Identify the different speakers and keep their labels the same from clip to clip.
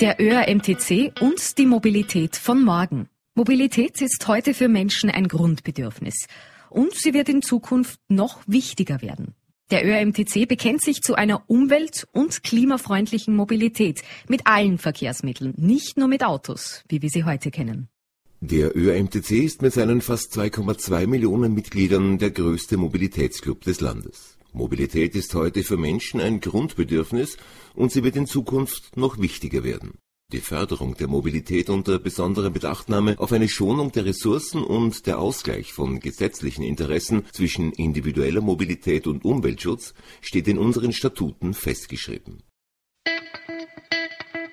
Speaker 1: Der ÖRMTC und die Mobilität von morgen. Mobilität ist heute für Menschen ein Grundbedürfnis und sie wird in Zukunft noch wichtiger werden. Der ÖRMTC bekennt sich zu einer umwelt- und klimafreundlichen Mobilität mit allen Verkehrsmitteln, nicht nur mit Autos, wie wir sie heute kennen.
Speaker 2: Der ÖRMTC ist mit seinen fast 2,2 Millionen Mitgliedern der größte Mobilitätsclub des Landes. Mobilität ist heute für Menschen ein Grundbedürfnis und sie wird in Zukunft noch wichtiger werden. Die Förderung der Mobilität unter besonderer Bedachtnahme auf eine Schonung der Ressourcen und der Ausgleich von gesetzlichen Interessen zwischen individueller Mobilität und Umweltschutz steht in unseren Statuten festgeschrieben.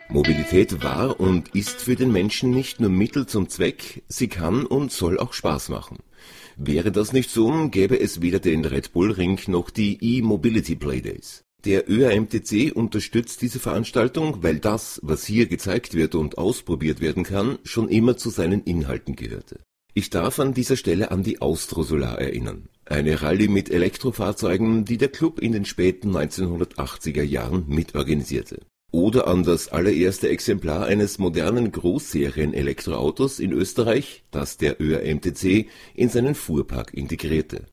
Speaker 2: Mobilität war und ist für den Menschen nicht nur Mittel zum Zweck, sie kann und soll auch Spaß machen. Wäre das nicht so, gäbe es weder den Red Bull Ring noch die E-Mobility Playdays. Der ÖAMTC unterstützt diese Veranstaltung, weil das, was hier gezeigt wird und ausprobiert werden kann, schon immer zu seinen Inhalten gehörte. Ich darf an dieser Stelle an die Austrosolar erinnern. Eine Rallye mit Elektrofahrzeugen, die der Club in den späten 1980er Jahren mitorganisierte oder an das allererste Exemplar eines modernen Großserien-Elektroautos in Österreich, das der ÖRMTC in seinen Fuhrpark integrierte.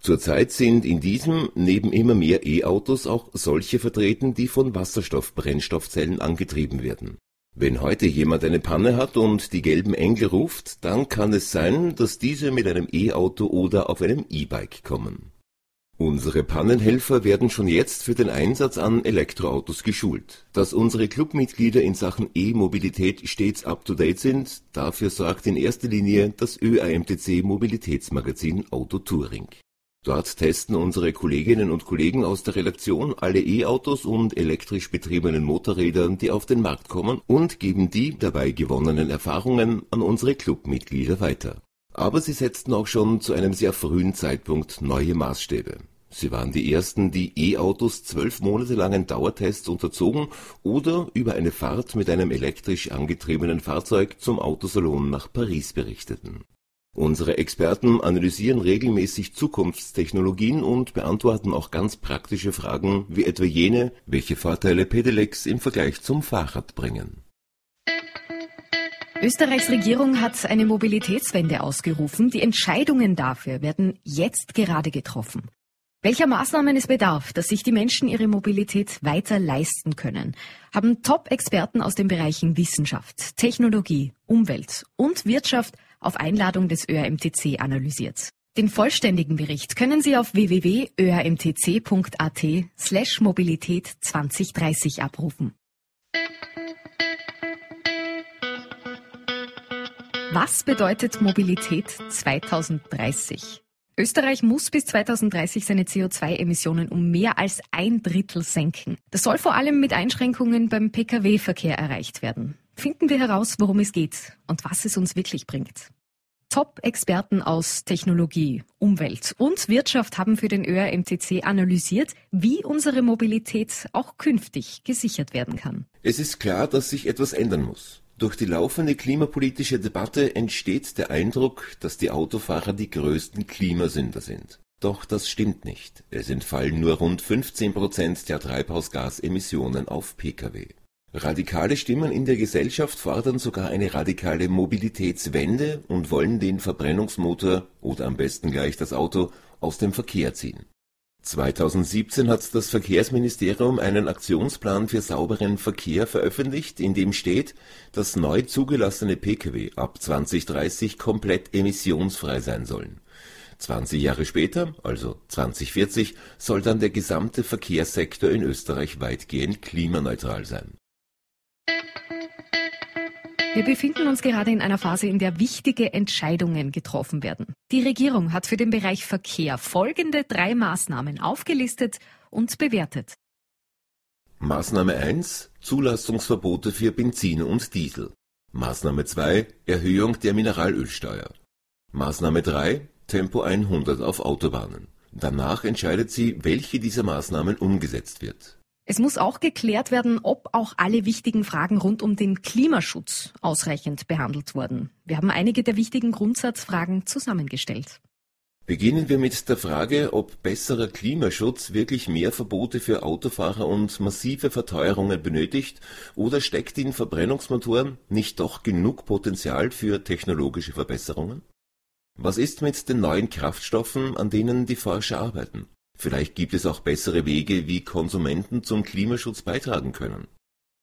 Speaker 2: Zurzeit sind in diesem neben immer mehr E-Autos auch solche vertreten, die von Wasserstoff-Brennstoffzellen angetrieben werden. Wenn heute jemand eine Panne hat und die gelben Engel ruft, dann kann es sein, dass diese mit einem E-Auto oder auf einem E-Bike kommen Unsere Pannenhelfer werden schon jetzt für den Einsatz an Elektroautos geschult. Dass unsere Clubmitglieder in Sachen E-Mobilität stets up-to-date sind, dafür sorgt in erster Linie das ÖAMTC Mobilitätsmagazin Auto Touring. Dort testen unsere Kolleginnen und Kollegen aus der Redaktion alle E-Autos und elektrisch betriebenen Motorräder, die auf den Markt kommen, und geben die dabei gewonnenen Erfahrungen an unsere Clubmitglieder weiter aber sie setzten auch schon zu einem sehr frühen Zeitpunkt neue Maßstäbe. Sie waren die ersten, die E-Autos zwölf Monate langen Dauertests unterzogen oder über eine Fahrt mit einem elektrisch angetriebenen Fahrzeug zum Autosalon nach Paris berichteten. Unsere Experten analysieren regelmäßig Zukunftstechnologien und beantworten auch ganz praktische Fragen wie etwa jene, welche Vorteile Pedelecs im Vergleich zum Fahrrad bringen
Speaker 1: Österreichs Regierung hat eine Mobilitätswende ausgerufen. Die Entscheidungen dafür werden jetzt gerade getroffen. Welcher Maßnahmen es bedarf, dass sich die Menschen ihre Mobilität weiter leisten können, haben Top-Experten aus den Bereichen Wissenschaft, Technologie, Umwelt und Wirtschaft auf Einladung des ÖRMTC analysiert. Den vollständigen Bericht können Sie auf www.öramtc.at slash Mobilität 2030 abrufen. Was bedeutet Mobilität 2030? Österreich muss bis 2030 seine CO2-Emissionen um mehr als ein Drittel senken. Das soll vor allem mit Einschränkungen beim Pkw-Verkehr erreicht werden. Finden wir heraus, worum es geht und was es uns wirklich bringt. Top-Experten aus Technologie, Umwelt und Wirtschaft haben für den ÖRMTC analysiert, wie unsere Mobilität auch künftig gesichert werden kann.
Speaker 2: Es ist klar, dass sich etwas ändern muss. Durch die laufende klimapolitische Debatte entsteht der Eindruck, dass die Autofahrer die größten Klimasünder sind. Doch das stimmt nicht. Es entfallen nur rund 15 Prozent der Treibhausgasemissionen auf Pkw. Radikale Stimmen in der Gesellschaft fordern sogar eine radikale Mobilitätswende und wollen den Verbrennungsmotor oder am besten gleich das Auto aus dem Verkehr ziehen. 2017 hat das Verkehrsministerium einen Aktionsplan für sauberen Verkehr veröffentlicht, in dem steht, dass neu zugelassene Pkw ab 2030 komplett emissionsfrei sein sollen. 20 Jahre später, also 2040, soll dann der gesamte Verkehrssektor in Österreich weitgehend klimaneutral sein
Speaker 1: wir befinden uns gerade in einer Phase, in der wichtige Entscheidungen getroffen werden. Die Regierung hat für den Bereich Verkehr folgende drei Maßnahmen aufgelistet und bewertet.
Speaker 2: Maßnahme 1 Zulassungsverbote für Benzin und Diesel. Maßnahme 2 Erhöhung der Mineralölsteuer. Maßnahme 3 Tempo 100 auf Autobahnen. Danach entscheidet sie, welche dieser Maßnahmen umgesetzt wird.
Speaker 1: Es muss auch geklärt werden, ob auch alle wichtigen Fragen rund um den Klimaschutz ausreichend behandelt wurden. Wir haben einige der wichtigen Grundsatzfragen zusammengestellt.
Speaker 2: Beginnen wir mit der Frage, ob besserer Klimaschutz wirklich mehr Verbote für Autofahrer und massive Verteuerungen benötigt oder steckt in Verbrennungsmotoren nicht doch genug Potenzial für technologische Verbesserungen? Was ist mit den neuen Kraftstoffen, an denen die Forscher arbeiten? Vielleicht gibt es auch bessere Wege, wie Konsumenten zum Klimaschutz beitragen können.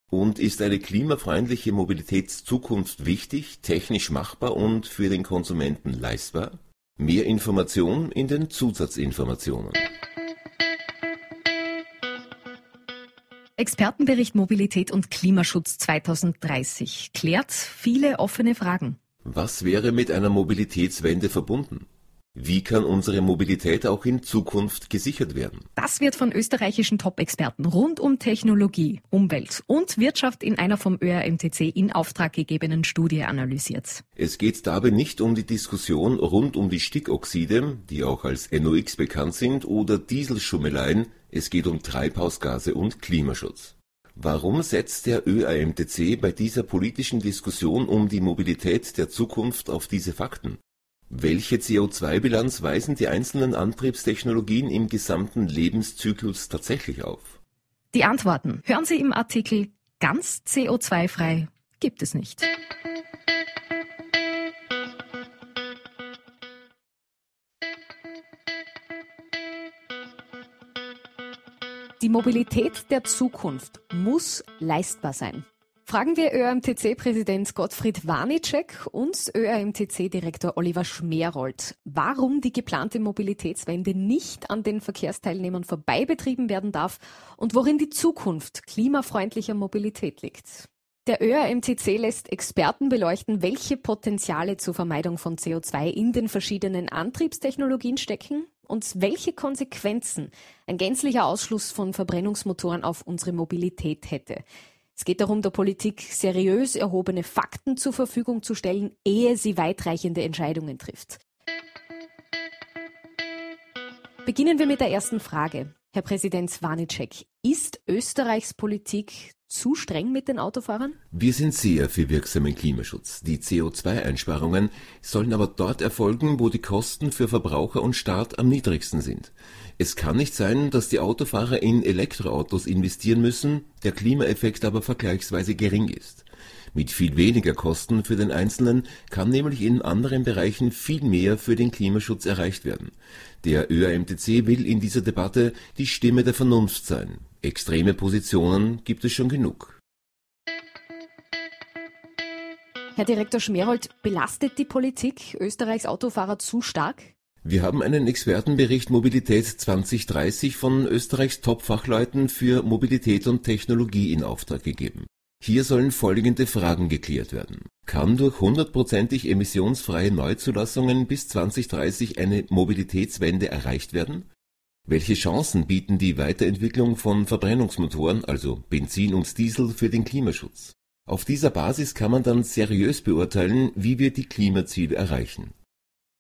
Speaker 2: Und ist eine klimafreundliche Mobilitätszukunft wichtig, technisch machbar und für den Konsumenten leistbar? Mehr Information in den Zusatzinformationen.
Speaker 1: Expertenbericht Mobilität und Klimaschutz 2030 klärt viele offene Fragen.
Speaker 2: Was wäre mit einer Mobilitätswende verbunden? Wie kann unsere Mobilität auch in Zukunft gesichert werden?
Speaker 1: Das wird von österreichischen Top-Experten rund um Technologie, Umwelt und Wirtschaft in einer vom ÖRMTC in Auftrag gegebenen Studie analysiert.
Speaker 2: Es geht dabei nicht um die Diskussion rund um die Stickoxide, die auch als NOx bekannt sind, oder Dieselschummeleien, es geht um Treibhausgase und Klimaschutz. Warum setzt der ÖAMTC bei dieser politischen Diskussion um die Mobilität der Zukunft auf diese Fakten? Welche CO2-Bilanz weisen die einzelnen Antriebstechnologien im gesamten Lebenszyklus tatsächlich auf?
Speaker 1: Die Antworten hören Sie im Artikel Ganz CO2-frei gibt es nicht. Die Mobilität der Zukunft muss leistbar sein. Fragen wir ÖAMTC-Präsident Gottfried Warnitschek und ÖAMTC-Direktor Oliver Schmerold, warum die geplante Mobilitätswende nicht an den Verkehrsteilnehmern vorbei betrieben werden darf und worin die Zukunft klimafreundlicher Mobilität liegt. Der ÖAMTC lässt Experten beleuchten, welche Potenziale zur Vermeidung von CO2 in den verschiedenen Antriebstechnologien stecken und welche Konsequenzen ein gänzlicher Ausschluss von Verbrennungsmotoren auf unsere Mobilität hätte. Es geht darum, der Politik seriös erhobene Fakten zur Verfügung zu stellen, ehe sie weitreichende Entscheidungen trifft. Beginnen wir mit der ersten Frage. Herr Präsident Swanicek, ist Österreichs Politik zu streng mit den Autofahrern?
Speaker 2: Wir sind sehr für wirksamen Klimaschutz. Die CO2-Einsparungen sollen aber dort erfolgen, wo die Kosten für Verbraucher und Staat am niedrigsten sind. Es kann nicht sein, dass die Autofahrer in Elektroautos investieren müssen, der Klimaeffekt aber vergleichsweise gering ist. Mit viel weniger Kosten für den Einzelnen kann nämlich in anderen Bereichen viel mehr für den Klimaschutz erreicht werden. Der ÖAMTC will in dieser Debatte die Stimme der Vernunft sein. Extreme Positionen gibt es schon genug.
Speaker 1: Herr Direktor Schmerold, belastet die Politik Österreichs Autofahrer zu stark?
Speaker 2: Wir haben einen Expertenbericht Mobilität 2030 von Österreichs Top-Fachleuten für Mobilität und Technologie in Auftrag gegeben. Hier sollen folgende Fragen geklärt werden. Kann durch hundertprozentig emissionsfreie Neuzulassungen bis 2030 eine Mobilitätswende erreicht werden? Welche Chancen bieten die Weiterentwicklung von Verbrennungsmotoren, also Benzin und Diesel, für den Klimaschutz? Auf dieser Basis kann man dann seriös beurteilen, wie wir die Klimaziele erreichen.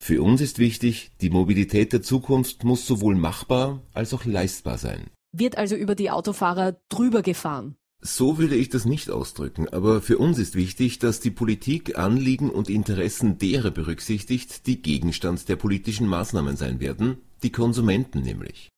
Speaker 2: Für uns ist wichtig, die Mobilität der Zukunft muss sowohl machbar als auch leistbar sein.
Speaker 1: Wird also über die Autofahrer drüber gefahren?
Speaker 2: So würde ich das nicht ausdrücken, aber für uns ist wichtig, dass die Politik Anliegen und Interessen derer berücksichtigt, die Gegenstand der politischen Maßnahmen sein werden, die Konsumenten nämlich.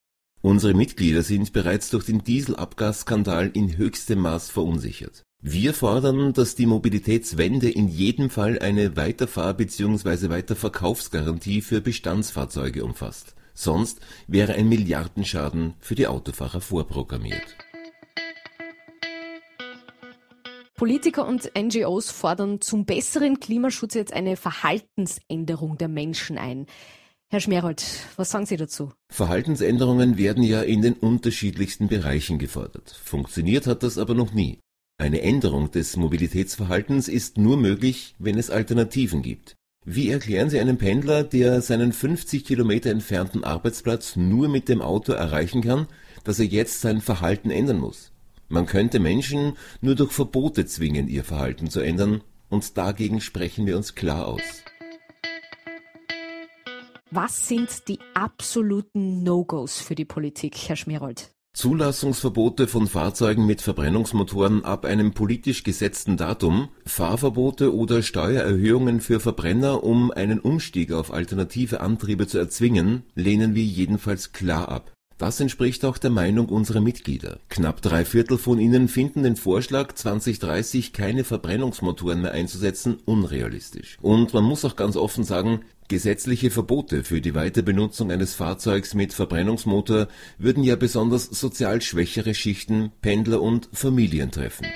Speaker 2: Unsere Mitglieder sind bereits durch den Dieselabgasskandal in höchstem Maß verunsichert. Wir fordern, dass die Mobilitätswende in jedem Fall eine Weiterfahr- bzw. Weiterverkaufsgarantie für Bestandsfahrzeuge umfasst. Sonst wäre ein Milliardenschaden für die Autofahrer vorprogrammiert.
Speaker 1: Politiker und NGOs fordern zum besseren Klimaschutz jetzt eine Verhaltensänderung der Menschen ein. Herr Schmerold, was sagen Sie dazu?
Speaker 2: Verhaltensänderungen werden ja in den unterschiedlichsten Bereichen gefordert. Funktioniert hat das aber noch nie. Eine Änderung des Mobilitätsverhaltens ist nur möglich, wenn es Alternativen gibt. Wie erklären Sie einem Pendler, der seinen 50 Kilometer entfernten Arbeitsplatz nur mit dem Auto erreichen kann, dass er jetzt sein Verhalten ändern muss? Man könnte Menschen nur durch Verbote zwingen, ihr Verhalten zu ändern, und dagegen sprechen wir uns klar aus.
Speaker 1: Was sind die absoluten No-Gos für die Politik, Herr Schmerold?
Speaker 2: Zulassungsverbote von Fahrzeugen mit Verbrennungsmotoren ab einem politisch gesetzten Datum, Fahrverbote oder Steuererhöhungen für Verbrenner, um einen Umstieg auf alternative Antriebe zu erzwingen, lehnen wir jedenfalls klar ab. Das entspricht auch der Meinung unserer Mitglieder. Knapp drei Viertel von ihnen finden den Vorschlag, 2030 keine Verbrennungsmotoren mehr einzusetzen, unrealistisch. Und man muss auch ganz offen sagen, Gesetzliche Verbote für die Weiterbenutzung eines Fahrzeugs mit Verbrennungsmotor würden ja besonders sozial schwächere Schichten, Pendler und Familien treffen.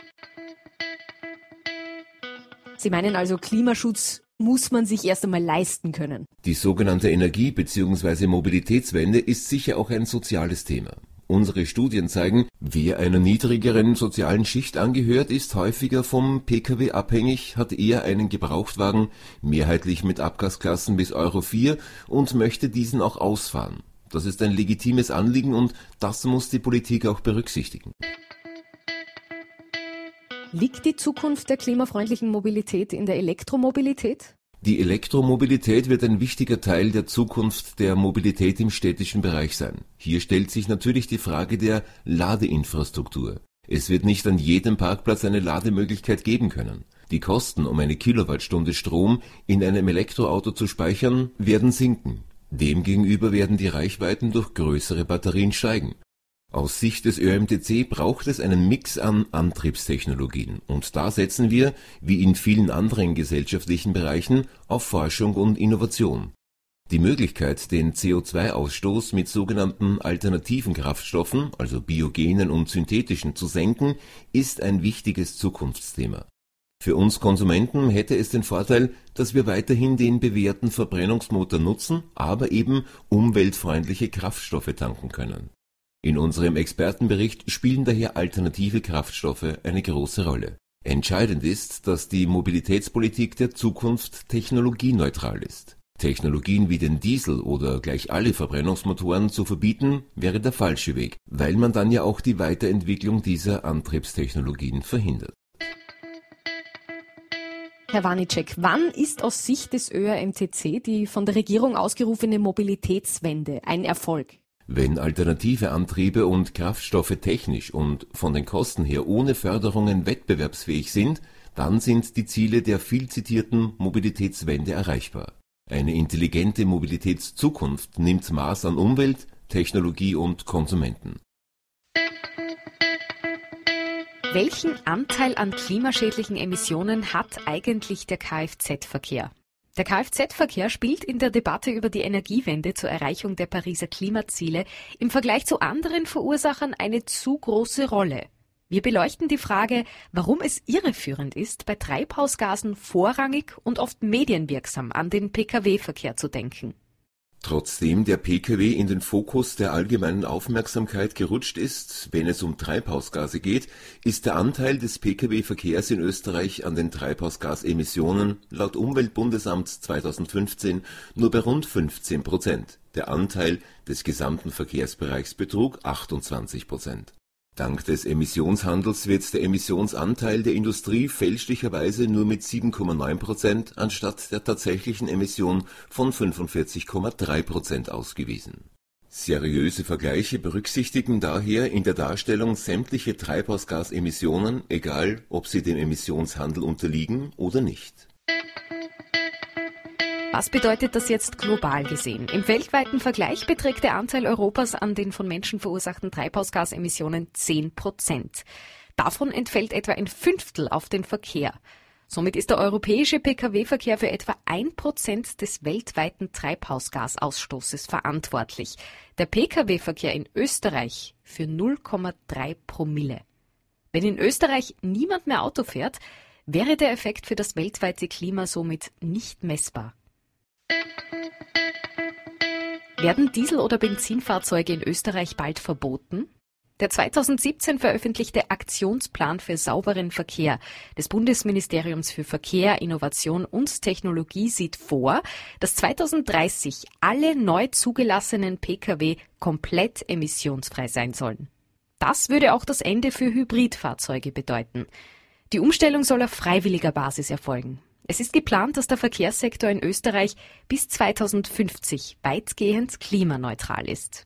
Speaker 1: Sie meinen also, Klimaschutz muss man sich erst einmal leisten können.
Speaker 2: Die sogenannte Energie- bzw. Mobilitätswende ist sicher auch ein soziales Thema. Unsere Studien zeigen, wer einer niedrigeren sozialen Schicht angehört, ist häufiger vom Pkw abhängig, hat eher einen Gebrauchtwagen, mehrheitlich mit Abgasklassen bis Euro 4 und möchte diesen auch ausfahren. Das ist ein legitimes Anliegen und das muss die Politik auch berücksichtigen.
Speaker 1: Liegt die Zukunft der klimafreundlichen Mobilität in der Elektromobilität?
Speaker 2: Die Elektromobilität wird ein wichtiger Teil der Zukunft der Mobilität im städtischen Bereich sein. Hier stellt sich natürlich die Frage der Ladeinfrastruktur. Es wird nicht an jedem Parkplatz eine Lademöglichkeit geben können. Die Kosten, um eine Kilowattstunde Strom in einem Elektroauto zu speichern, werden sinken. Demgegenüber werden die Reichweiten durch größere Batterien steigen aus Sicht des ÖMTC braucht es einen Mix an Antriebstechnologien, und da setzen wir, wie in vielen anderen gesellschaftlichen Bereichen, auf Forschung und Innovation. Die Möglichkeit, den CO2-Ausstoß mit sogenannten alternativen Kraftstoffen, also biogenen und synthetischen, zu senken, ist ein wichtiges Zukunftsthema. Für uns Konsumenten hätte es den Vorteil, dass wir weiterhin den bewährten Verbrennungsmotor nutzen, aber eben umweltfreundliche Kraftstoffe tanken können in unserem Expertenbericht spielen daher alternative Kraftstoffe eine große Rolle. Entscheidend ist, dass die Mobilitätspolitik der Zukunft technologieneutral ist. Technologien wie den Diesel oder gleich alle Verbrennungsmotoren zu verbieten, wäre der falsche Weg, weil man dann ja auch die Weiterentwicklung dieser Antriebstechnologien verhindert.
Speaker 1: Herr Wanicek, wann ist aus Sicht des ÖRMTC die von der Regierung ausgerufene Mobilitätswende ein Erfolg?
Speaker 2: Wenn alternative Antriebe und Kraftstoffe technisch und von den Kosten her ohne Förderungen wettbewerbsfähig sind, dann sind die Ziele der viel zitierten Mobilitätswende erreichbar. Eine intelligente Mobilitätszukunft nimmt Maß an Umwelt, Technologie und Konsumenten.
Speaker 1: Welchen Anteil an klimaschädlichen Emissionen hat eigentlich der Kfz-Verkehr? Der Kfz-Verkehr spielt in der Debatte über die Energiewende zur Erreichung der Pariser Klimaziele im Vergleich zu anderen Verursachern eine zu große Rolle. Wir beleuchten die Frage, warum es irreführend ist, bei Treibhausgasen vorrangig und oft medienwirksam an den Pkw-Verkehr zu denken.
Speaker 2: Trotzdem der Pkw in den Fokus der allgemeinen Aufmerksamkeit gerutscht ist, wenn es um Treibhausgase geht, ist der Anteil des Pkw-Verkehrs in Österreich an den Treibhausgasemissionen laut Umweltbundesamt 2015 nur bei rund 15 Prozent. Der Anteil des gesamten Verkehrsbereichs betrug 28 Prozent Dank des Emissionshandels wird der Emissionsanteil der Industrie fälschlicherweise nur mit 7,9 Prozent anstatt der tatsächlichen Emission von 45,3 Prozent ausgewiesen. Seriöse Vergleiche berücksichtigen daher in der Darstellung sämtliche Treibhausgasemissionen, egal ob sie dem Emissionshandel unterliegen oder nicht
Speaker 1: was bedeutet das jetzt global gesehen? Im weltweiten Vergleich beträgt der Anteil Europas an den von Menschen verursachten Treibhausgasemissionen 10 Prozent. Davon entfällt etwa ein Fünftel auf den Verkehr. Somit ist der europäische Pkw-Verkehr für etwa ein Prozent des weltweiten Treibhausgasausstoßes verantwortlich. Der Pkw-Verkehr in Österreich für 0,3 Promille. Wenn in Österreich niemand mehr Auto fährt, wäre der Effekt für das weltweite Klima somit nicht messbar. Werden Diesel- oder Benzinfahrzeuge in Österreich bald verboten? Der 2017 veröffentlichte Aktionsplan für sauberen Verkehr des Bundesministeriums für Verkehr, Innovation und Technologie sieht vor, dass 2030 alle neu zugelassenen Pkw komplett emissionsfrei sein sollen. Das würde auch das Ende für Hybridfahrzeuge bedeuten. Die Umstellung soll auf freiwilliger Basis erfolgen. Es ist geplant, dass der Verkehrssektor in Österreich bis 2050 weitgehend klimaneutral ist.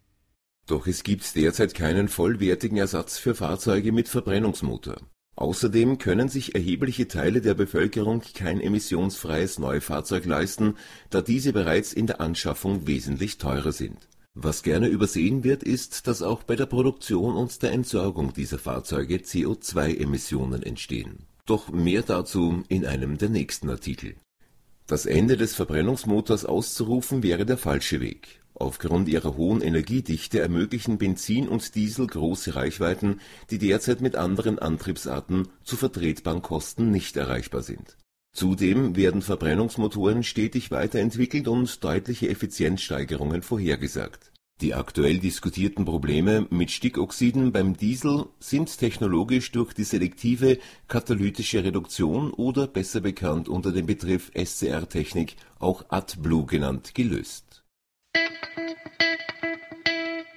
Speaker 2: Doch es gibt derzeit keinen vollwertigen Ersatz für Fahrzeuge mit Verbrennungsmotor. Außerdem können sich erhebliche Teile der Bevölkerung kein emissionsfreies Neufahrzeug leisten, da diese bereits in der Anschaffung wesentlich teurer sind. Was gerne übersehen wird, ist, dass auch bei der Produktion und der Entsorgung dieser Fahrzeuge CO2-Emissionen entstehen. Doch mehr dazu in einem der nächsten Artikel. Das Ende des Verbrennungsmotors auszurufen wäre der falsche Weg. Aufgrund ihrer hohen Energiedichte ermöglichen Benzin und Diesel große Reichweiten, die derzeit mit anderen Antriebsarten zu vertretbaren Kosten nicht erreichbar sind. Zudem werden Verbrennungsmotoren stetig weiterentwickelt und deutliche Effizienzsteigerungen vorhergesagt. Die aktuell diskutierten Probleme mit Stickoxiden beim Diesel sind technologisch durch die selektive katalytische Reduktion oder besser bekannt unter dem Begriff SCR-Technik, auch AdBlue genannt, gelöst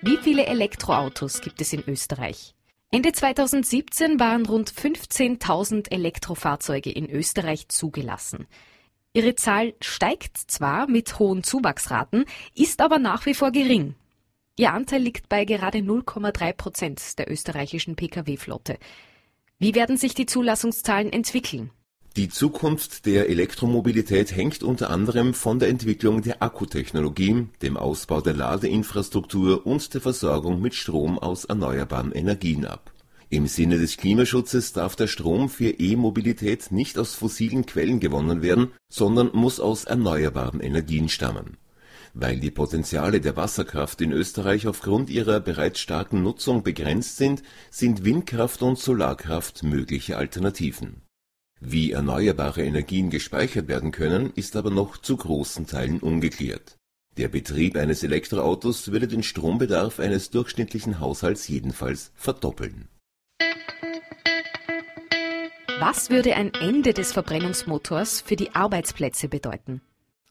Speaker 1: wie viele Elektroautos gibt es in Österreich? Ende 2017 waren rund 15.000 Elektrofahrzeuge in Österreich zugelassen. Ihre Zahl steigt zwar mit hohen Zuwachsraten, ist aber nach wie vor gering. Ihr Anteil liegt bei gerade 0,3 Prozent der österreichischen Pkw-Flotte. Wie werden sich die Zulassungszahlen entwickeln?
Speaker 2: Die Zukunft der Elektromobilität hängt unter anderem von der Entwicklung der Akkutechnologie, dem Ausbau der Ladeinfrastruktur und der Versorgung mit Strom aus erneuerbaren Energien ab. Im Sinne des Klimaschutzes darf der Strom für E-Mobilität nicht aus fossilen Quellen gewonnen werden, sondern muss aus erneuerbaren Energien stammen. Weil die Potenziale der Wasserkraft in Österreich aufgrund ihrer bereits starken Nutzung begrenzt sind, sind Windkraft und Solarkraft mögliche Alternativen wie erneuerbare Energien gespeichert werden können, ist aber noch zu großen Teilen ungeklärt. Der Betrieb eines Elektroautos würde den Strombedarf eines durchschnittlichen Haushalts jedenfalls verdoppeln.
Speaker 1: Was würde ein Ende des Verbrennungsmotors für die Arbeitsplätze bedeuten?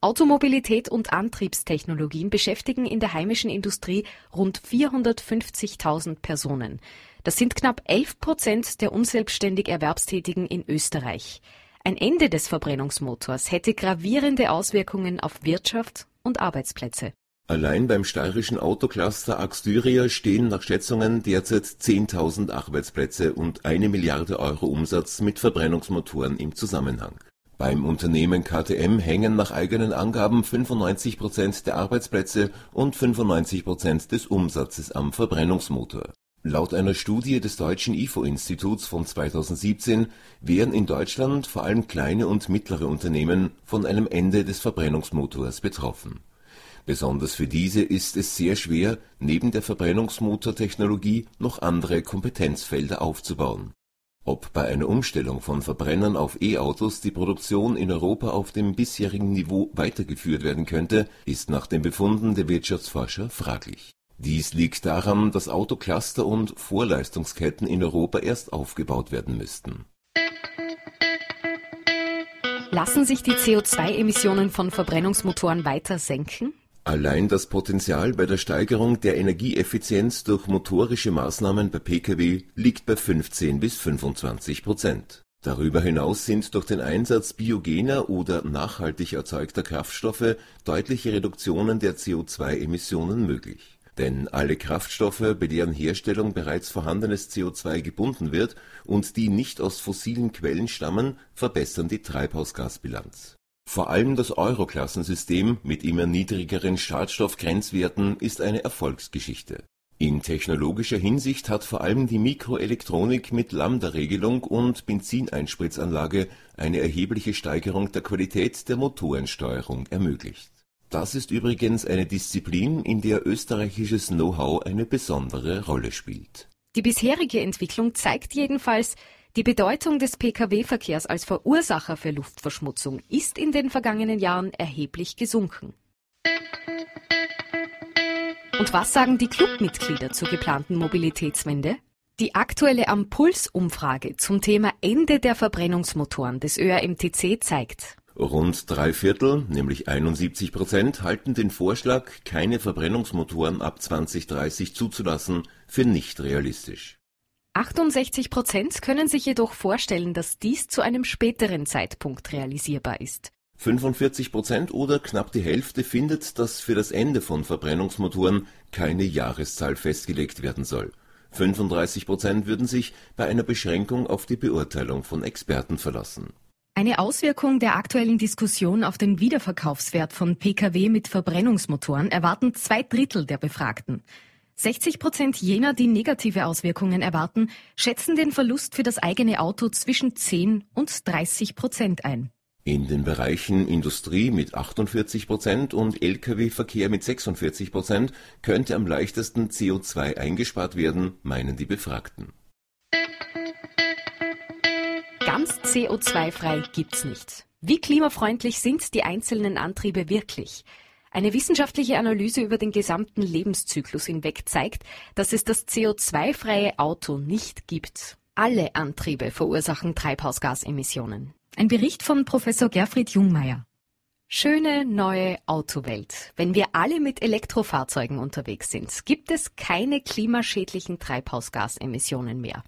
Speaker 1: Automobilität und Antriebstechnologien beschäftigen in der heimischen Industrie rund 450.000 Personen. Das sind knapp 11 Prozent der unselbstständig Erwerbstätigen in Österreich. Ein Ende des Verbrennungsmotors hätte gravierende Auswirkungen auf Wirtschaft und Arbeitsplätze.
Speaker 2: Allein beim steirischen Autocluster Axtyria stehen nach Schätzungen derzeit 10.000 Arbeitsplätze und eine Milliarde Euro Umsatz mit Verbrennungsmotoren im Zusammenhang. Beim Unternehmen KTM hängen nach eigenen Angaben 95 Prozent der Arbeitsplätze und 95 Prozent des Umsatzes am Verbrennungsmotor. Laut einer Studie des Deutschen IFO-Instituts von 2017 wären in Deutschland vor allem kleine und mittlere Unternehmen von einem Ende des Verbrennungsmotors betroffen. Besonders für diese ist es sehr schwer, neben der Verbrennungsmotortechnologie noch andere Kompetenzfelder aufzubauen. Ob bei einer Umstellung von Verbrennern auf E-Autos die Produktion in Europa auf dem bisherigen Niveau weitergeführt werden könnte, ist nach den Befunden der Wirtschaftsforscher fraglich dies liegt daran, dass Autocluster und Vorleistungsketten in Europa erst aufgebaut werden müssten.
Speaker 1: Lassen sich die CO2-Emissionen von Verbrennungsmotoren weiter senken?
Speaker 2: Allein das Potenzial bei der Steigerung der Energieeffizienz durch motorische Maßnahmen bei Pkw liegt bei 15 bis 25 Prozent. Darüber hinaus sind durch den Einsatz biogener oder nachhaltig erzeugter Kraftstoffe deutliche Reduktionen der CO2-Emissionen möglich denn alle Kraftstoffe, bei deren Herstellung bereits vorhandenes CO2 gebunden wird und die nicht aus fossilen Quellen stammen, verbessern die Treibhausgasbilanz. Vor allem das Euro-Klassensystem mit immer niedrigeren Schadstoffgrenzwerten ist eine Erfolgsgeschichte. In technologischer Hinsicht hat vor allem die Mikroelektronik mit Lambda-Regelung und Benzineinspritzanlage eine erhebliche Steigerung der Qualität der Motorensteuerung ermöglicht das ist übrigens eine Disziplin, in der österreichisches Know-how eine besondere Rolle spielt.
Speaker 1: Die bisherige Entwicklung zeigt jedenfalls, die Bedeutung des Pkw-Verkehrs als Verursacher für Luftverschmutzung ist in den vergangenen Jahren erheblich gesunken. Und was sagen die Clubmitglieder zur geplanten Mobilitätswende? Die aktuelle Ampuls-Umfrage zum Thema Ende der Verbrennungsmotoren des ÖRMTC zeigt,
Speaker 2: Rund drei Viertel, nämlich 71 Prozent, halten den Vorschlag, keine Verbrennungsmotoren ab 2030 zuzulassen, für nicht realistisch.
Speaker 1: 68 Prozent können sich jedoch vorstellen, dass dies zu einem späteren Zeitpunkt realisierbar ist.
Speaker 2: 45 Prozent oder knapp die Hälfte findet, dass für das Ende von Verbrennungsmotoren keine Jahreszahl festgelegt werden soll. 35 Prozent würden sich bei einer Beschränkung auf die Beurteilung von Experten verlassen.
Speaker 1: Eine Auswirkung der aktuellen Diskussion auf den Wiederverkaufswert von Pkw mit Verbrennungsmotoren erwarten zwei Drittel der Befragten. 60 Prozent jener, die negative Auswirkungen erwarten, schätzen den Verlust für das eigene Auto zwischen 10 und 30 Prozent ein.
Speaker 2: In den Bereichen Industrie mit 48 Prozent und Lkw-Verkehr mit 46 Prozent könnte am leichtesten CO2 eingespart werden, meinen die Befragten.
Speaker 1: Ganz CO2-frei gibt's nicht. Wie klimafreundlich sind die einzelnen Antriebe wirklich? Eine wissenschaftliche Analyse über den gesamten Lebenszyklus hinweg zeigt, dass es das CO2-freie Auto nicht gibt. Alle Antriebe verursachen Treibhausgasemissionen. Ein Bericht von Professor Gerfried Jungmeier. Schöne neue Autowelt. Wenn wir alle mit Elektrofahrzeugen unterwegs sind, gibt es keine klimaschädlichen Treibhausgasemissionen mehr.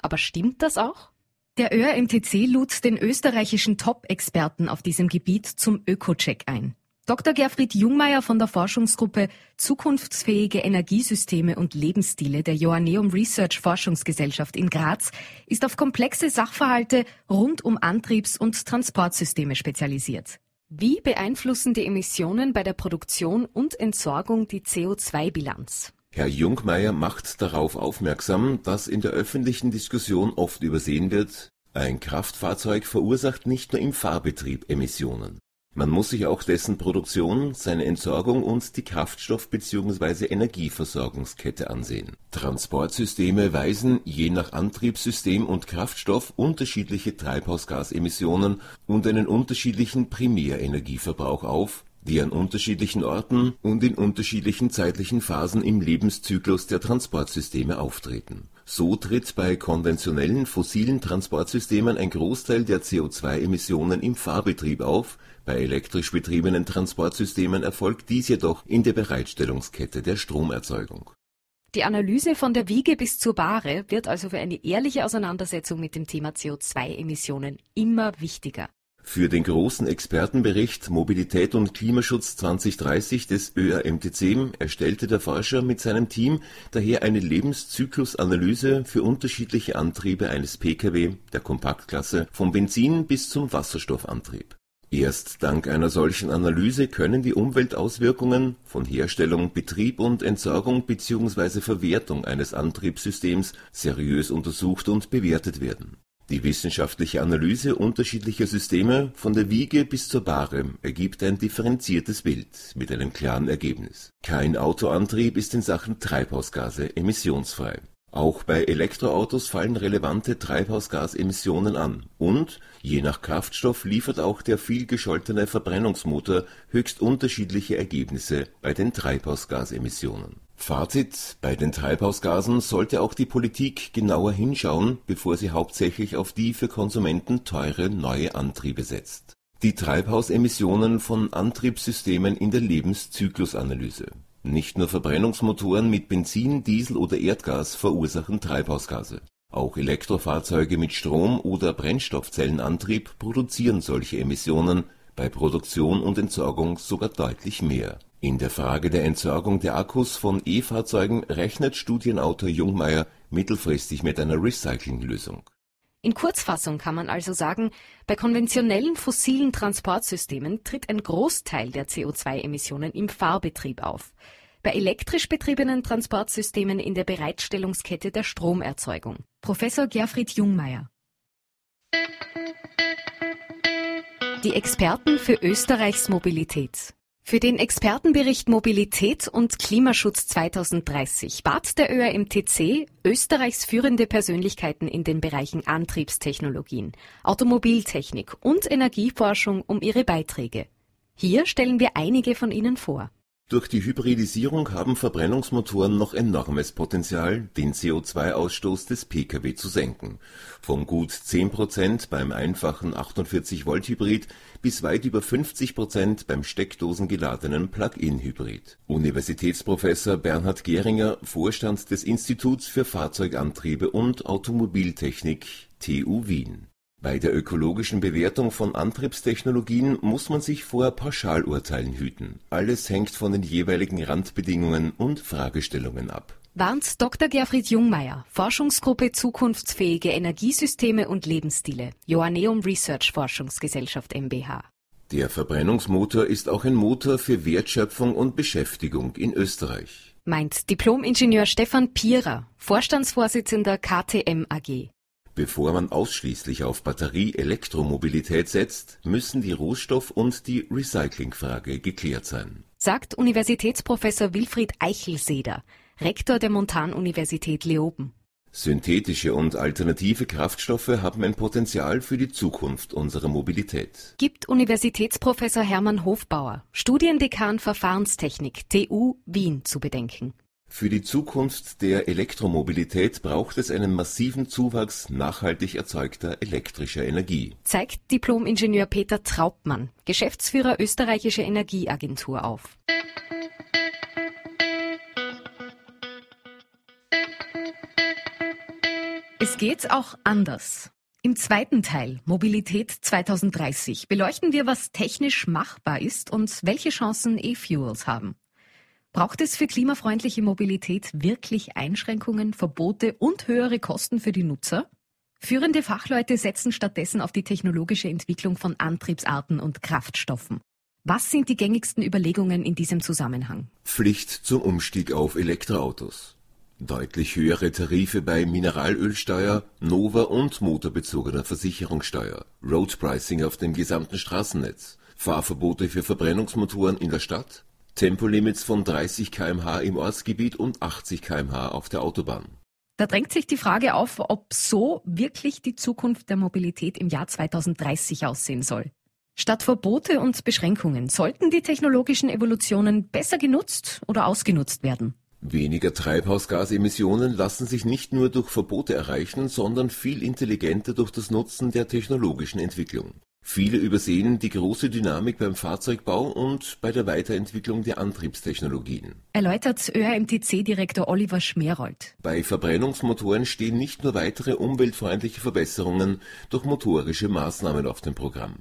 Speaker 1: Aber stimmt das auch? Der ÖRMTC lud den österreichischen Top-Experten auf diesem Gebiet zum Öko-Check ein. Dr. Gerfried Jungmeier von der Forschungsgruppe Zukunftsfähige Energiesysteme und Lebensstile der Joanneum Research Forschungsgesellschaft in Graz ist auf komplexe Sachverhalte rund um Antriebs- und Transportsysteme spezialisiert. Wie beeinflussen die Emissionen bei der Produktion und Entsorgung die CO2-Bilanz?
Speaker 2: Herr Jungmeier macht darauf aufmerksam, dass in der öffentlichen Diskussion oft übersehen wird, ein Kraftfahrzeug verursacht nicht nur im Fahrbetrieb Emissionen. Man muss sich auch dessen Produktion, seine Entsorgung und die Kraftstoff bzw. Energieversorgungskette ansehen. Transportsysteme weisen je nach Antriebssystem und Kraftstoff unterschiedliche Treibhausgasemissionen und einen unterschiedlichen Primärenergieverbrauch auf, die an unterschiedlichen Orten und in unterschiedlichen zeitlichen Phasen im Lebenszyklus der Transportsysteme auftreten. So tritt bei konventionellen fossilen Transportsystemen ein Großteil der CO2-Emissionen im Fahrbetrieb auf, bei elektrisch betriebenen Transportsystemen erfolgt dies jedoch in der Bereitstellungskette der Stromerzeugung.
Speaker 1: Die Analyse von der Wiege bis zur Bahre wird also für eine ehrliche Auseinandersetzung mit dem Thema CO2-Emissionen immer wichtiger.
Speaker 2: Für den großen Expertenbericht Mobilität und Klimaschutz 2030 des ÖAMTC erstellte der Forscher mit seinem Team daher eine Lebenszyklusanalyse für unterschiedliche Antriebe eines Pkw der Kompaktklasse vom Benzin bis zum Wasserstoffantrieb. Erst dank einer solchen Analyse können die Umweltauswirkungen von Herstellung, Betrieb und Entsorgung bzw. Verwertung eines Antriebssystems seriös untersucht und bewertet werden. Die wissenschaftliche Analyse unterschiedlicher Systeme von der Wiege bis zur Bahre ergibt ein differenziertes Bild mit einem klaren Ergebnis. Kein Autoantrieb ist in Sachen Treibhausgase emissionsfrei auch bei Elektroautos fallen relevante Treibhausgasemissionen an und je nach Kraftstoff liefert auch der viel gescholtene Verbrennungsmotor höchst unterschiedliche Ergebnisse bei den Treibhausgasemissionen. Fazit: Bei den Treibhausgasen sollte auch die Politik genauer hinschauen, bevor sie hauptsächlich auf die für Konsumenten teure neue Antriebe setzt. Die Treibhausemissionen von Antriebssystemen in der Lebenszyklusanalyse nicht nur Verbrennungsmotoren mit Benzin, Diesel oder Erdgas verursachen Treibhausgase. Auch Elektrofahrzeuge mit Strom oder Brennstoffzellenantrieb produzieren solche Emissionen, bei Produktion und Entsorgung sogar deutlich mehr. In der Frage der Entsorgung der Akkus von E-Fahrzeugen rechnet Studienautor Jungmeier mittelfristig mit einer Recyclinglösung.
Speaker 1: In Kurzfassung kann man also sagen, bei konventionellen fossilen Transportsystemen tritt ein Großteil der CO2-Emissionen im Fahrbetrieb auf, bei elektrisch betriebenen Transportsystemen in der Bereitstellungskette der Stromerzeugung. Professor Gerfried Jungmeier. Die Experten für Österreichs Mobilität. Für den Expertenbericht Mobilität und Klimaschutz 2030 bat der ÖRMTC Österreichs führende Persönlichkeiten in den Bereichen Antriebstechnologien, Automobiltechnik und Energieforschung um ihre Beiträge. Hier stellen wir einige von ihnen vor.
Speaker 2: Durch die Hybridisierung haben Verbrennungsmotoren noch enormes Potenzial, den CO2-Ausstoß des Pkw zu senken. Von gut 10 Prozent beim einfachen 48-Volt-Hybrid bis weit über 50 Prozent beim steckdosengeladenen Plug-in-Hybrid. Universitätsprofessor Bernhard Geringer, Vorstand des Instituts für Fahrzeugantriebe und Automobiltechnik TU Wien Bei der ökologischen Bewertung von Antriebstechnologien muss man sich vor Pauschalurteilen hüten. Alles hängt von den jeweiligen Randbedingungen und Fragestellungen ab.
Speaker 1: Warnt Dr. Gerfried Jungmeier, Forschungsgruppe Zukunftsfähige Energiesysteme und Lebensstile, Joanneum Research Forschungsgesellschaft MBH.
Speaker 2: Der Verbrennungsmotor ist auch ein Motor für Wertschöpfung und Beschäftigung in Österreich.
Speaker 1: Meint Diplomingenieur Stefan Pierer, Vorstandsvorsitzender KTM AG.
Speaker 2: Bevor man ausschließlich auf Batterie-Elektromobilität setzt, müssen die Rohstoff- und die Recyclingfrage geklärt sein.
Speaker 1: Sagt Universitätsprofessor Wilfried Eichelseder, Rektor der Montanuniversität Leoben.
Speaker 2: Synthetische und alternative Kraftstoffe haben ein Potenzial für die Zukunft unserer Mobilität.
Speaker 1: Gibt Universitätsprofessor Hermann Hofbauer, Studiendekan Verfahrenstechnik TU Wien zu bedenken.
Speaker 2: Für die Zukunft der Elektromobilität braucht es einen massiven Zuwachs nachhaltig erzeugter elektrischer Energie.
Speaker 1: Zeigt Diplom-Ingenieur Peter Traubmann, Geschäftsführer Österreichische Energieagentur auf. Es geht auch anders. Im zweiten Teil Mobilität 2030 beleuchten wir, was technisch machbar ist und welche Chancen E-Fuels haben. Braucht es für klimafreundliche Mobilität wirklich Einschränkungen, Verbote und höhere Kosten für die Nutzer? Führende Fachleute setzen stattdessen auf die technologische Entwicklung von Antriebsarten und Kraftstoffen. Was sind die gängigsten Überlegungen in diesem Zusammenhang?
Speaker 2: Pflicht zum Umstieg auf Elektroautos. Deutlich höhere Tarife bei Mineralölsteuer, Nova und motorbezogener Versicherungssteuer. Road Pricing auf dem gesamten Straßennetz. Fahrverbote für Verbrennungsmotoren in der Stadt Tempolimits von 30 km/h im Ortsgebiet und 80 km/h auf der Autobahn.
Speaker 1: Da drängt sich die Frage auf, ob so wirklich die Zukunft der Mobilität im Jahr 2030 aussehen soll. Statt Verbote und Beschränkungen sollten die technologischen Evolutionen besser genutzt oder ausgenutzt werden.
Speaker 2: Weniger Treibhausgasemissionen lassen sich nicht nur durch Verbote erreichen, sondern viel intelligenter durch das Nutzen der technologischen Entwicklung. Viele übersehen die große Dynamik beim Fahrzeugbau und bei der Weiterentwicklung der Antriebstechnologien.
Speaker 1: Erläutert ÖRMTC-Direktor Oliver Schmerold.
Speaker 2: Bei Verbrennungsmotoren stehen nicht nur weitere umweltfreundliche Verbesserungen durch motorische Maßnahmen auf dem Programm.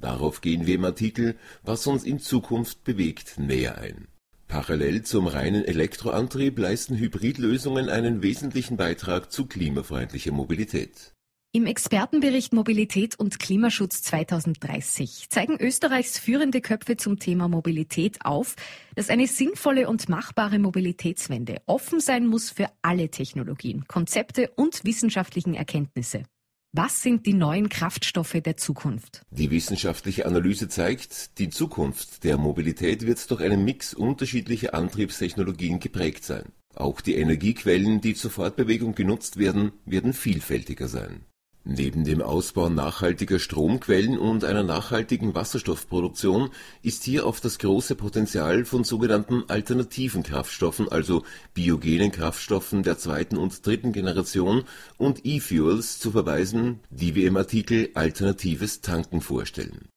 Speaker 2: Darauf gehen wir im Artikel Was uns in Zukunft bewegt näher ein. Parallel zum reinen Elektroantrieb leisten Hybridlösungen einen wesentlichen Beitrag zu klimafreundlicher Mobilität.
Speaker 1: Im Expertenbericht Mobilität und Klimaschutz 2030 zeigen Österreichs führende Köpfe zum Thema Mobilität auf, dass eine sinnvolle und machbare Mobilitätswende offen sein muss für alle Technologien, Konzepte und wissenschaftlichen Erkenntnisse. Was sind die neuen Kraftstoffe der Zukunft?
Speaker 2: Die wissenschaftliche Analyse zeigt, die Zukunft der Mobilität wird durch einen Mix unterschiedlicher Antriebstechnologien geprägt sein. Auch die Energiequellen, die zur Fortbewegung genutzt werden, werden vielfältiger sein. Neben dem Ausbau nachhaltiger Stromquellen und einer nachhaltigen Wasserstoffproduktion ist hier auf das große Potenzial von sogenannten alternativen Kraftstoffen, also biogenen Kraftstoffen der zweiten und dritten Generation und E-Fuels zu verweisen, die wir im Artikel Alternatives Tanken vorstellen.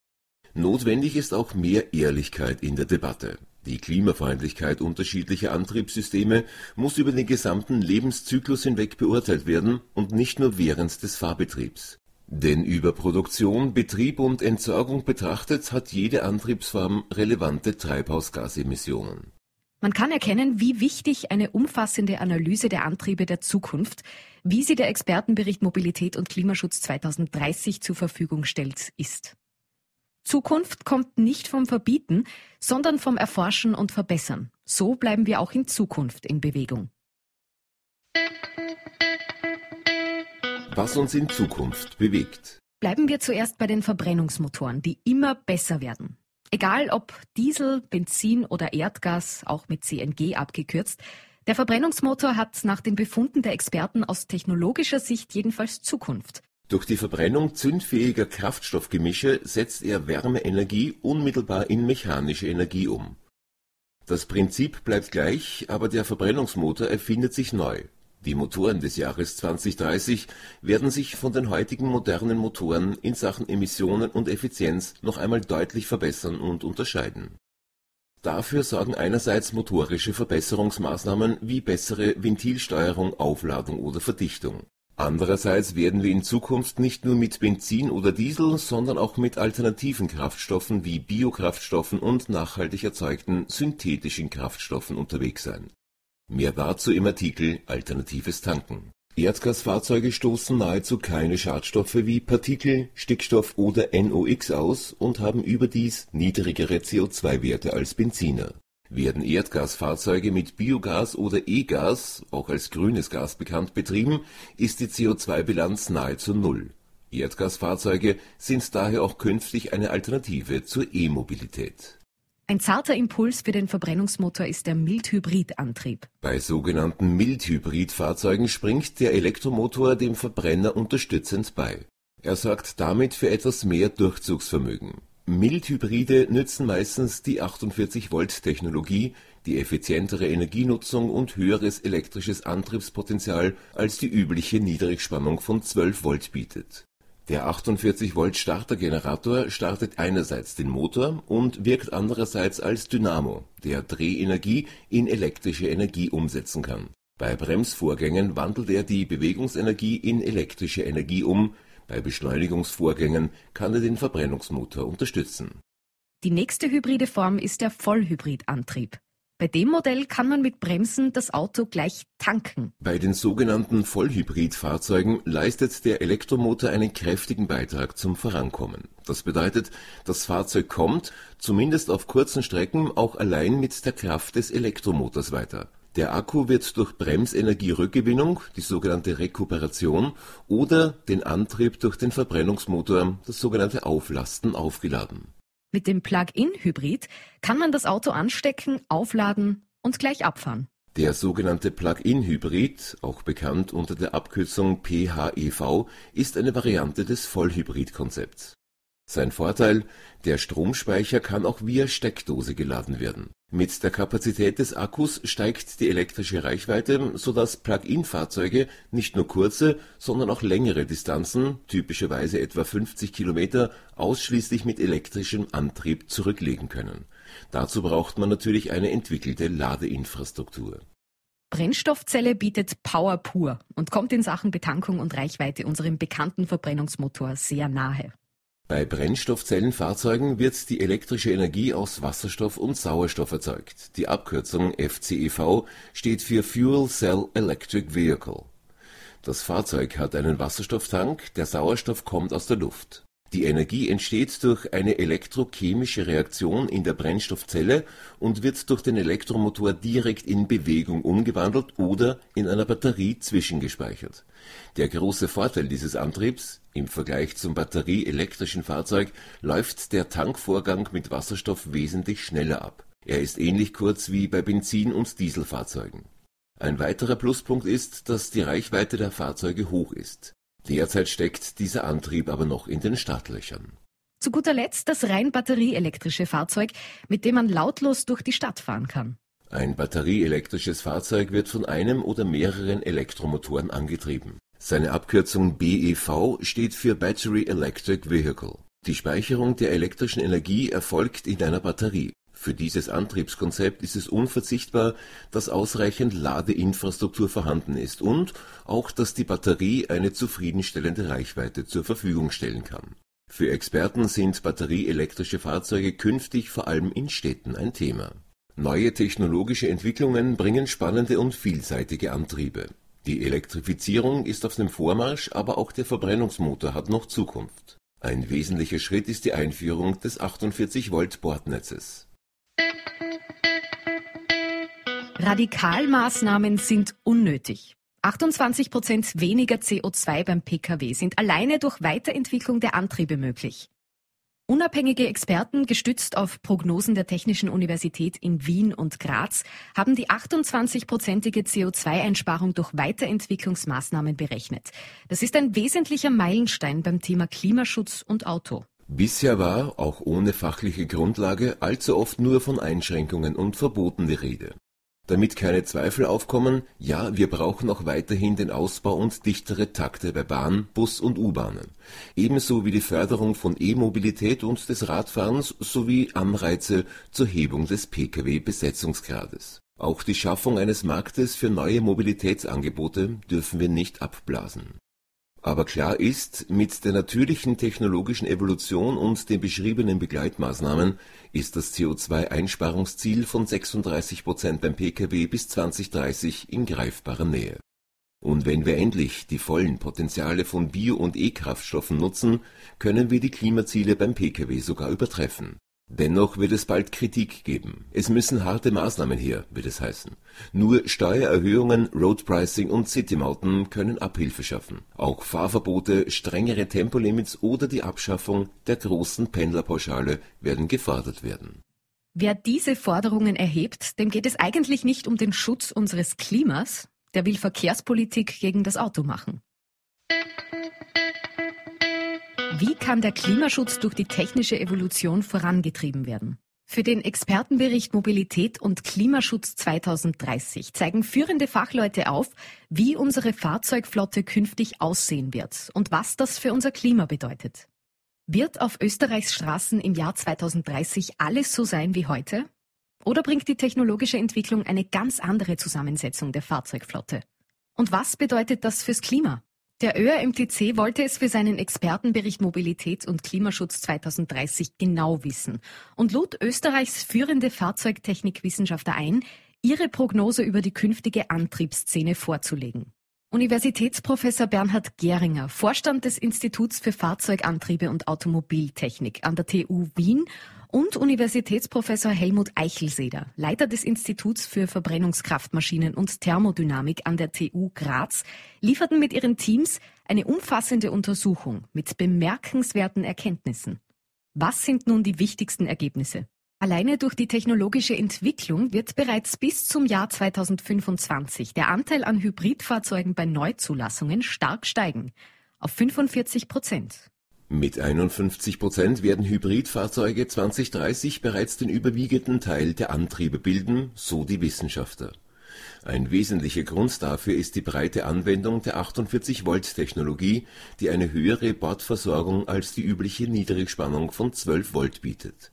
Speaker 2: Notwendig ist auch mehr Ehrlichkeit in der Debatte die Klimafreundlichkeit unterschiedlicher Antriebssysteme muss über den gesamten Lebenszyklus hinweg beurteilt werden und nicht nur während des Fahrbetriebs. Denn über Produktion, Betrieb und Entsorgung betrachtet hat jede Antriebsform relevante Treibhausgasemissionen.
Speaker 1: Man kann erkennen, wie wichtig eine umfassende Analyse der Antriebe der Zukunft, wie sie der Expertenbericht Mobilität und Klimaschutz 2030 zur Verfügung stellt, ist. Zukunft kommt nicht vom Verbieten, sondern vom Erforschen und Verbessern. So bleiben wir auch in Zukunft in Bewegung.
Speaker 2: Was uns in Zukunft bewegt.
Speaker 1: Bleiben wir zuerst bei den Verbrennungsmotoren, die immer besser werden. Egal ob Diesel, Benzin oder Erdgas, auch mit CNG abgekürzt, der Verbrennungsmotor hat nach den Befunden der Experten aus technologischer Sicht jedenfalls Zukunft.
Speaker 2: Durch die Verbrennung zündfähiger Kraftstoffgemische setzt er Wärmeenergie unmittelbar in mechanische Energie um. Das Prinzip bleibt gleich, aber der Verbrennungsmotor erfindet sich neu. Die Motoren des Jahres 2030 werden sich von den heutigen modernen Motoren in Sachen Emissionen und Effizienz noch einmal deutlich verbessern und unterscheiden. Dafür sorgen einerseits motorische Verbesserungsmaßnahmen wie bessere Ventilsteuerung, Aufladung oder Verdichtung Andererseits werden wir in Zukunft nicht nur mit Benzin oder Diesel, sondern auch mit alternativen Kraftstoffen wie Biokraftstoffen und nachhaltig erzeugten synthetischen Kraftstoffen unterwegs sein. Mehr dazu im Artikel Alternatives Tanken. Erdgasfahrzeuge stoßen nahezu keine Schadstoffe wie Partikel, Stickstoff oder NOx aus und haben überdies niedrigere CO2-Werte als Benziner werden Erdgasfahrzeuge mit Biogas oder E-Gas, auch als grünes Gas bekannt, betrieben, ist die CO2-Bilanz nahezu null. Erdgasfahrzeuge sind daher auch künftig eine Alternative zur E-Mobilität.
Speaker 1: Ein zarter Impuls für den Verbrennungsmotor ist der Mildhybridantrieb.
Speaker 2: Bei sogenannten Mildhybridfahrzeugen springt der Elektromotor dem Verbrenner unterstützend bei. Er sorgt damit für etwas mehr Durchzugsvermögen. Mildhybride nützen meistens die 48-Volt-Technologie, die effizientere Energienutzung und höheres elektrisches Antriebspotenzial als die übliche Niedrigspannung von 12 Volt bietet. Der 48-Volt-Startergenerator startet einerseits den Motor und wirkt andererseits als Dynamo, der Drehenergie in elektrische Energie umsetzen kann. Bei Bremsvorgängen wandelt er die Bewegungsenergie in elektrische Energie um bei Beschleunigungsvorgängen kann er den Verbrennungsmotor unterstützen.
Speaker 1: Die nächste hybride Form ist der Vollhybridantrieb. Bei dem Modell kann man mit Bremsen das Auto gleich tanken.
Speaker 2: Bei den sogenannten Vollhybridfahrzeugen leistet der Elektromotor einen kräftigen Beitrag zum Vorankommen. Das bedeutet, das Fahrzeug kommt, zumindest auf kurzen Strecken, auch allein mit der Kraft des Elektromotors weiter. Der Akku wird durch Bremsenergierückgewinnung, die sogenannte Rekuperation, oder den Antrieb durch den Verbrennungsmotor, das sogenannte Auflasten, aufgeladen.
Speaker 1: Mit dem Plug-in-Hybrid kann man das Auto anstecken, aufladen und gleich abfahren.
Speaker 2: Der sogenannte Plug-in-Hybrid, auch bekannt unter der Abkürzung PHEV, ist eine Variante des Vollhybrid-Konzepts. Sein Vorteil, der Stromspeicher kann auch via Steckdose geladen werden. Mit der Kapazität des Akkus steigt die elektrische Reichweite, sodass Plug-in-Fahrzeuge nicht nur kurze, sondern auch längere Distanzen, typischerweise etwa 50 Kilometer, ausschließlich mit elektrischem Antrieb zurücklegen können. Dazu braucht man natürlich eine entwickelte Ladeinfrastruktur.
Speaker 1: Brennstoffzelle bietet Power pur und kommt in Sachen Betankung und Reichweite unserem bekannten Verbrennungsmotor sehr nahe.
Speaker 2: Bei Brennstoffzellenfahrzeugen wird die elektrische Energie aus Wasserstoff und Sauerstoff erzeugt. Die Abkürzung FCEV steht für Fuel Cell Electric Vehicle. Das Fahrzeug hat einen Wasserstofftank, der Sauerstoff kommt aus der Luft die Energie entsteht durch eine elektrochemische Reaktion in der Brennstoffzelle und wird durch den Elektromotor direkt in Bewegung umgewandelt oder in einer Batterie zwischengespeichert. Der große Vorteil dieses Antriebs im Vergleich zum batterieelektrischen Fahrzeug läuft der Tankvorgang mit Wasserstoff wesentlich schneller ab. Er ist ähnlich kurz wie bei Benzin und Dieselfahrzeugen. Ein weiterer Pluspunkt ist, dass die Reichweite der Fahrzeuge hoch ist Derzeit steckt dieser Antrieb aber noch in den Startlöchern.
Speaker 1: Zu guter Letzt das rein batterieelektrische Fahrzeug, mit dem man lautlos durch die Stadt fahren kann.
Speaker 2: Ein batterieelektrisches Fahrzeug wird von einem oder mehreren Elektromotoren angetrieben. Seine Abkürzung BEV steht für Battery Electric Vehicle. Die Speicherung der elektrischen Energie erfolgt in einer Batterie. Für dieses Antriebskonzept ist es unverzichtbar, dass ausreichend Ladeinfrastruktur vorhanden ist und auch, dass die Batterie eine zufriedenstellende Reichweite zur Verfügung stellen kann. Für Experten sind batterieelektrische Fahrzeuge künftig vor allem in Städten ein Thema. Neue technologische Entwicklungen bringen spannende und vielseitige Antriebe. Die Elektrifizierung ist auf dem Vormarsch, aber auch der Verbrennungsmotor hat noch Zukunft. Ein wesentlicher Schritt ist die Einführung des 48 Volt Bordnetzes.
Speaker 1: Radikalmaßnahmen sind unnötig. 28 Prozent weniger CO2 beim Pkw sind alleine durch Weiterentwicklung der Antriebe möglich. Unabhängige Experten, gestützt auf Prognosen der Technischen Universität in Wien und Graz, haben die 28-prozentige CO2-Einsparung durch Weiterentwicklungsmaßnahmen berechnet. Das ist ein wesentlicher Meilenstein beim Thema Klimaschutz und Auto.
Speaker 2: Bisher war, auch ohne fachliche Grundlage, allzu oft nur von Einschränkungen und Verboten die Rede. Damit keine Zweifel aufkommen, ja, wir brauchen auch weiterhin den Ausbau und dichtere Takte bei Bahn, Bus und U-Bahnen, ebenso wie die Förderung von E-Mobilität und des Radfahrens sowie Anreize zur Hebung des Pkw-Besetzungsgrades. Auch die Schaffung eines Marktes für neue Mobilitätsangebote dürfen wir nicht abblasen Aber klar ist, mit der natürlichen technologischen Evolution und den beschriebenen Begleitmaßnahmen ist das CO2-Einsparungsziel von 36 Prozent beim Pkw bis 2030 in greifbarer Nähe. Und wenn wir endlich die vollen Potenziale von Bio- und E-Kraftstoffen nutzen, können wir die Klimaziele beim Pkw sogar übertreffen Dennoch wird es bald Kritik geben. Es müssen harte Maßnahmen her, wird es heißen. Nur Steuererhöhungen, Roadpricing und Citymauten können Abhilfe schaffen. Auch Fahrverbote, strengere Tempolimits oder die Abschaffung der großen Pendlerpauschale werden gefordert werden.
Speaker 1: Wer diese Forderungen erhebt, dem geht es eigentlich nicht um den Schutz unseres Klimas, der will Verkehrspolitik gegen das Auto machen. Wie kann der Klimaschutz durch die technische Evolution vorangetrieben werden? Für den Expertenbericht Mobilität und Klimaschutz 2030 zeigen führende Fachleute auf, wie unsere Fahrzeugflotte künftig aussehen wird und was das für unser Klima bedeutet. Wird auf Österreichs Straßen im Jahr 2030 alles so sein wie heute? Oder bringt die technologische Entwicklung eine ganz andere Zusammensetzung der Fahrzeugflotte? Und was bedeutet das fürs Klima? Der ÖRMTC wollte es für seinen Expertenbericht Mobilität und Klimaschutz 2030 genau wissen und lud Österreichs führende Fahrzeugtechnikwissenschaftler ein, ihre Prognose über die künftige Antriebsszene vorzulegen. Universitätsprofessor Bernhard Geringer, Vorstand des Instituts für Fahrzeugantriebe und Automobiltechnik an der TU Wien und Universitätsprofessor Helmut Eichelseder, Leiter des Instituts für Verbrennungskraftmaschinen und Thermodynamik an der TU Graz, lieferten mit ihren Teams eine umfassende Untersuchung mit bemerkenswerten Erkenntnissen. Was sind nun die wichtigsten Ergebnisse? Alleine durch die technologische Entwicklung wird bereits bis zum Jahr 2025 der Anteil an Hybridfahrzeugen bei Neuzulassungen stark steigen, auf 45 Prozent.
Speaker 2: Mit 51 Prozent werden Hybridfahrzeuge 2030 bereits den überwiegenden Teil der Antriebe bilden, so die Wissenschaftler. Ein wesentlicher Grund dafür ist die breite Anwendung der 48-Volt-Technologie, die eine höhere Bordversorgung als die übliche Niedrigspannung von 12 Volt bietet.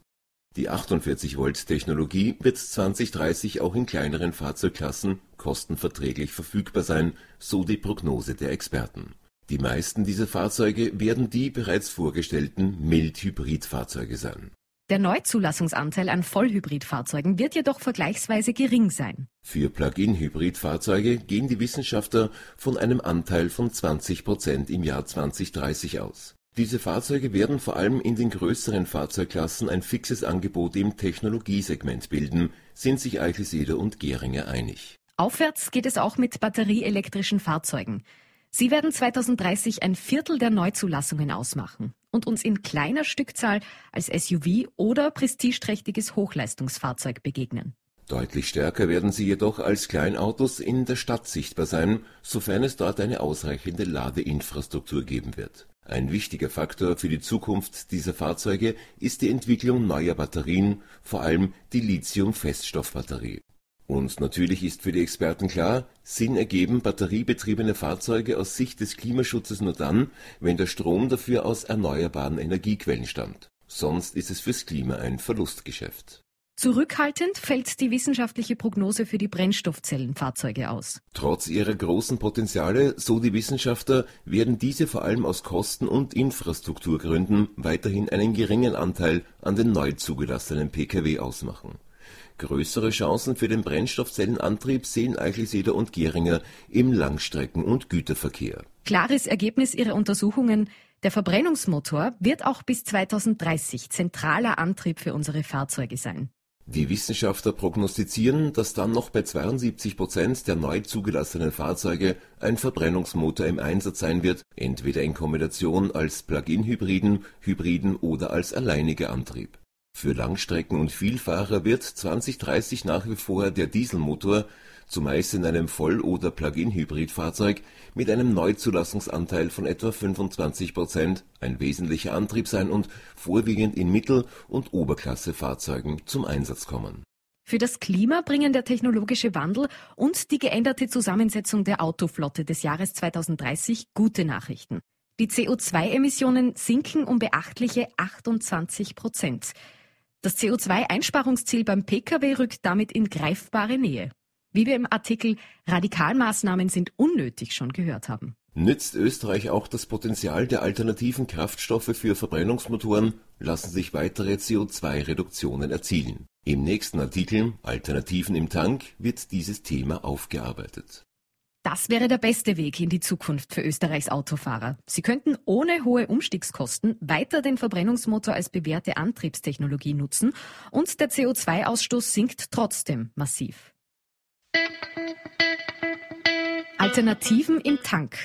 Speaker 2: Die 48-Volt-Technologie wird 2030 auch in kleineren Fahrzeugklassen kostenverträglich verfügbar sein, so die Prognose der Experten die meisten dieser Fahrzeuge werden die bereits vorgestellten Mild-Hybrid-Fahrzeuge sein.
Speaker 1: Der Neuzulassungsanteil an Vollhybridfahrzeugen wird jedoch vergleichsweise gering sein.
Speaker 2: Für Plug-in-Hybridfahrzeuge gehen die Wissenschaftler von einem Anteil von 20 Prozent im Jahr 2030 aus. Diese Fahrzeuge werden vor allem in den größeren Fahrzeugklassen ein fixes Angebot im Technologiesegment bilden, sind sich Eichelseder und Geringer einig.
Speaker 1: Aufwärts geht es auch mit batterieelektrischen Fahrzeugen. Sie werden 2030 ein Viertel der Neuzulassungen ausmachen und uns in kleiner Stückzahl als SUV oder prestigeträchtiges Hochleistungsfahrzeug begegnen.
Speaker 2: Deutlich stärker werden sie jedoch als Kleinautos in der Stadt sichtbar sein, sofern es dort eine ausreichende Ladeinfrastruktur geben wird. Ein wichtiger Faktor für die Zukunft dieser Fahrzeuge ist die Entwicklung neuer Batterien, vor allem die Lithium-Feststoffbatterie. Und natürlich ist für die Experten klar, Sinn ergeben batteriebetriebene Fahrzeuge aus Sicht des Klimaschutzes nur dann, wenn der Strom dafür aus erneuerbaren Energiequellen stammt. Sonst ist es fürs Klima ein Verlustgeschäft.
Speaker 1: Zurückhaltend fällt die wissenschaftliche Prognose für die Brennstoffzellenfahrzeuge aus.
Speaker 2: Trotz ihrer großen Potenziale, so die Wissenschaftler, werden diese vor allem aus Kosten- und Infrastrukturgründen weiterhin einen geringen Anteil an den neu zugelassenen Pkw ausmachen. Größere Chancen für den Brennstoffzellenantrieb sehen Eichelseder und Geringer im Langstrecken- und Güterverkehr.
Speaker 1: Klares Ergebnis ihrer Untersuchungen, der Verbrennungsmotor wird auch bis 2030 zentraler Antrieb für unsere Fahrzeuge sein.
Speaker 2: Die Wissenschaftler prognostizieren, dass dann noch bei 72 Prozent der neu zugelassenen Fahrzeuge ein Verbrennungsmotor im Einsatz sein wird, entweder in Kombination als Plug-in-Hybriden, Hybriden oder als alleiniger Antrieb. Für Langstrecken- und Vielfahrer wird 2030 nach wie vor der Dieselmotor, zumeist in einem Voll oder Plug-in-Hybridfahrzeug mit einem Neuzulassungsanteil von etwa 25 Prozent, ein wesentlicher Antrieb sein und vorwiegend in Mittel und Oberklassefahrzeugen zum Einsatz kommen.
Speaker 1: Für das Klima bringen der technologische Wandel und die geänderte Zusammensetzung der Autoflotte des Jahres 2030 gute Nachrichten. Die CO2-Emissionen sinken um beachtliche 28 Prozent. Das CO2-Einsparungsziel beim Pkw rückt damit in greifbare Nähe, wie wir im Artikel Radikalmaßnahmen sind unnötig schon gehört haben.
Speaker 2: Nützt Österreich auch das Potenzial der alternativen Kraftstoffe für Verbrennungsmotoren, lassen sich weitere CO2-Reduktionen erzielen. Im nächsten Artikel Alternativen im Tank wird dieses Thema aufgearbeitet.
Speaker 1: Das wäre der beste Weg in die Zukunft für Österreichs Autofahrer. Sie könnten ohne hohe Umstiegskosten weiter den Verbrennungsmotor als bewährte Antriebstechnologie nutzen und der CO2-Ausstoß sinkt trotzdem massiv. Alternativen im Tank.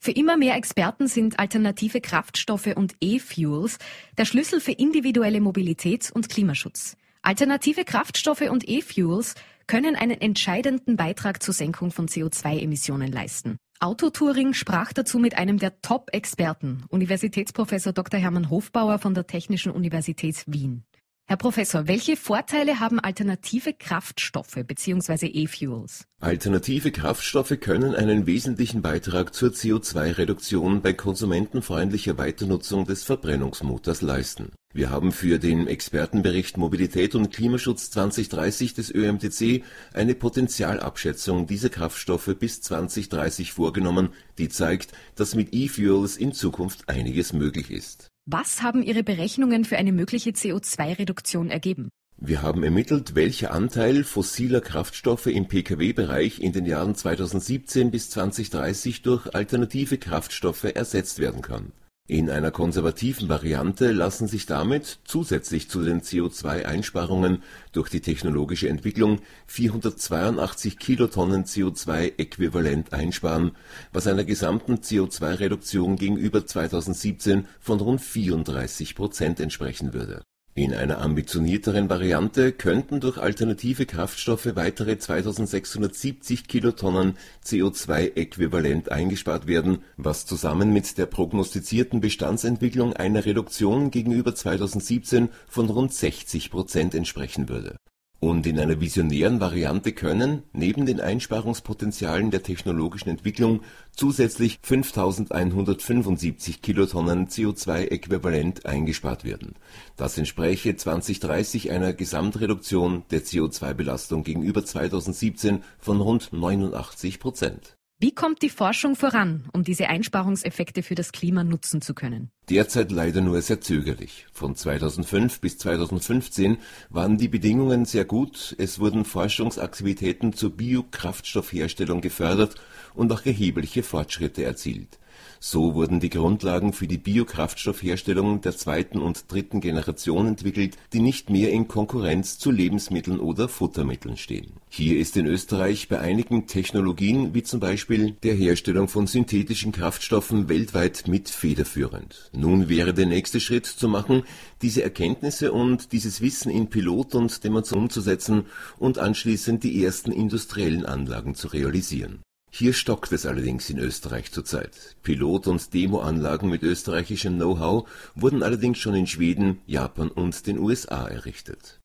Speaker 1: Für immer mehr Experten sind alternative Kraftstoffe und E-Fuels der Schlüssel für individuelle Mobilität und Klimaschutz. Alternative Kraftstoffe und E-Fuels können einen entscheidenden Beitrag zur Senkung von CO2-Emissionen leisten. Autotouring sprach dazu mit einem der Top-Experten, Universitätsprofessor Dr. Hermann Hofbauer von der Technischen Universität Wien. Herr Professor, welche Vorteile haben alternative Kraftstoffe bzw. E-Fuels?
Speaker 2: Alternative Kraftstoffe können einen wesentlichen Beitrag zur CO2-Reduktion bei konsumentenfreundlicher Weiternutzung des Verbrennungsmotors leisten. Wir haben für den Expertenbericht Mobilität und Klimaschutz 2030 des ÖMTC eine Potentialabschätzung dieser Kraftstoffe bis 2030 vorgenommen, die zeigt, dass mit E-Fuels in Zukunft einiges möglich ist.
Speaker 1: Was haben Ihre Berechnungen für eine mögliche CO2-Reduktion ergeben?
Speaker 2: Wir haben ermittelt, welcher Anteil fossiler Kraftstoffe im Pkw-Bereich in den Jahren 2017 bis 2030 durch alternative Kraftstoffe ersetzt werden kann in einer konservativen Variante lassen sich damit zusätzlich zu den CO2-Einsparungen durch die technologische Entwicklung 482 Kilotonnen CO2-Äquivalent einsparen, was einer gesamten CO2-Reduktion gegenüber 2017 von rund 34 Prozent entsprechen würde in einer ambitionierteren Variante könnten durch alternative Kraftstoffe weitere 2670 Kilotonnen CO2-Äquivalent eingespart werden, was zusammen mit der prognostizierten Bestandsentwicklung einer Reduktion gegenüber 2017 von rund 60 Prozent entsprechen würde und in einer visionären Variante können, neben den Einsparungspotenzialen der technologischen Entwicklung, zusätzlich 5175 Kilotonnen CO2-Äquivalent eingespart werden. Das entspräche 2030 einer Gesamtreduktion der CO2-Belastung gegenüber 2017 von rund 89 Prozent
Speaker 1: wie kommt die Forschung voran, um diese Einsparungseffekte für das Klima nutzen zu können?
Speaker 2: Derzeit leider nur sehr zögerlich. Von 2005 bis 2015 waren die Bedingungen sehr gut, es wurden Forschungsaktivitäten zur Biokraftstoffherstellung gefördert und auch erhebliche Fortschritte erzielt so wurden die Grundlagen für die Biokraftstoffherstellung der zweiten und dritten Generation entwickelt, die nicht mehr in Konkurrenz zu Lebensmitteln oder Futtermitteln stehen. Hier ist in Österreich bei einigen Technologien wie zum Beispiel der Herstellung von synthetischen Kraftstoffen weltweit mit federführend. Nun wäre der nächste Schritt zu machen, diese Erkenntnisse und dieses Wissen in Pilot- und Demonstration umzusetzen und anschließend die ersten industriellen Anlagen zu realisieren hier stockt es allerdings in Österreich zurzeit. Pilot- und Demoanlagen mit österreichischem Know-how wurden allerdings schon in Schweden, Japan und den USA errichtet.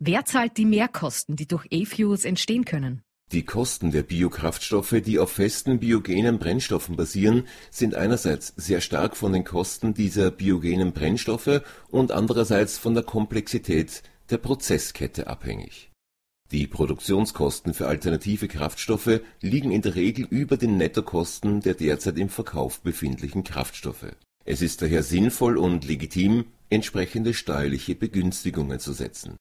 Speaker 1: Wer zahlt die Mehrkosten, die durch E-Fuels entstehen können?
Speaker 2: Die Kosten der Biokraftstoffe, die auf festen biogenen Brennstoffen basieren, sind einerseits sehr stark von den Kosten dieser biogenen Brennstoffe und andererseits von der Komplexität der Prozesskette abhängig die Produktionskosten für alternative Kraftstoffe liegen in der Regel über den Nettokosten der derzeit im Verkauf befindlichen Kraftstoffe. Es ist daher sinnvoll und legitim, entsprechende steuerliche Begünstigungen zu setzen.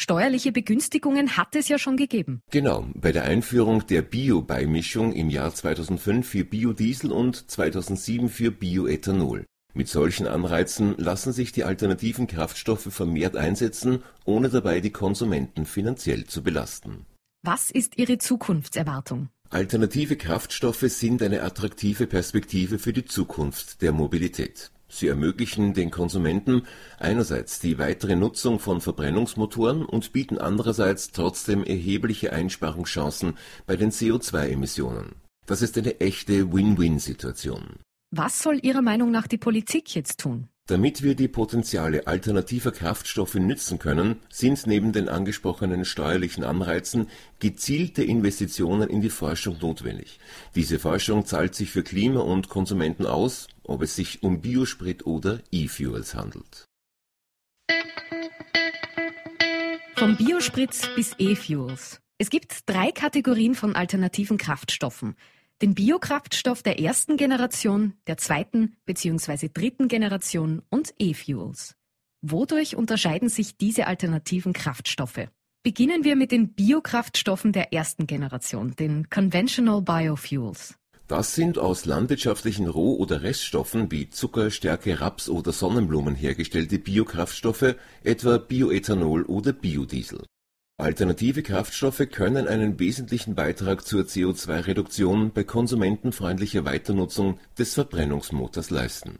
Speaker 1: Steuerliche Begünstigungen hat es ja schon gegeben.
Speaker 2: Genau, bei der Einführung der Bio-Beimischung im Jahr 2005 für Biodiesel und 2007 für Bioethanol. Mit solchen Anreizen lassen sich die alternativen Kraftstoffe vermehrt einsetzen, ohne dabei die Konsumenten finanziell zu belasten.
Speaker 1: Was ist Ihre Zukunftserwartung?
Speaker 2: Alternative Kraftstoffe sind eine attraktive Perspektive für die Zukunft der Mobilität. Sie ermöglichen den Konsumenten einerseits die weitere Nutzung von Verbrennungsmotoren und bieten andererseits trotzdem erhebliche Einsparungschancen bei den CO2-Emissionen. Das ist eine echte Win-Win-Situation.
Speaker 1: Was soll Ihrer Meinung nach die Politik jetzt tun?
Speaker 2: Damit wir die Potenziale alternativer Kraftstoffe nützen können, sind neben den angesprochenen steuerlichen Anreizen gezielte Investitionen in die Forschung notwendig. Diese Forschung zahlt sich für Klima und Konsumenten aus, ob es sich um Biosprit oder E-Fuels handelt.
Speaker 1: Vom Biosprit bis E-Fuels. Es gibt drei Kategorien von alternativen Kraftstoffen. Den Biokraftstoff der ersten Generation, der zweiten bzw. dritten Generation und E-Fuels. Wodurch unterscheiden sich diese alternativen Kraftstoffe? Beginnen wir mit den Biokraftstoffen der ersten Generation, den Conventional Biofuels.
Speaker 2: Das sind aus landwirtschaftlichen Roh- oder Reststoffen wie Zucker, Stärke, Raps oder Sonnenblumen hergestellte Biokraftstoffe, etwa Bioethanol oder Biodiesel. Alternative Kraftstoffe können einen wesentlichen Beitrag zur CO2-Reduktion bei konsumentenfreundlicher Weiternutzung des Verbrennungsmotors leisten.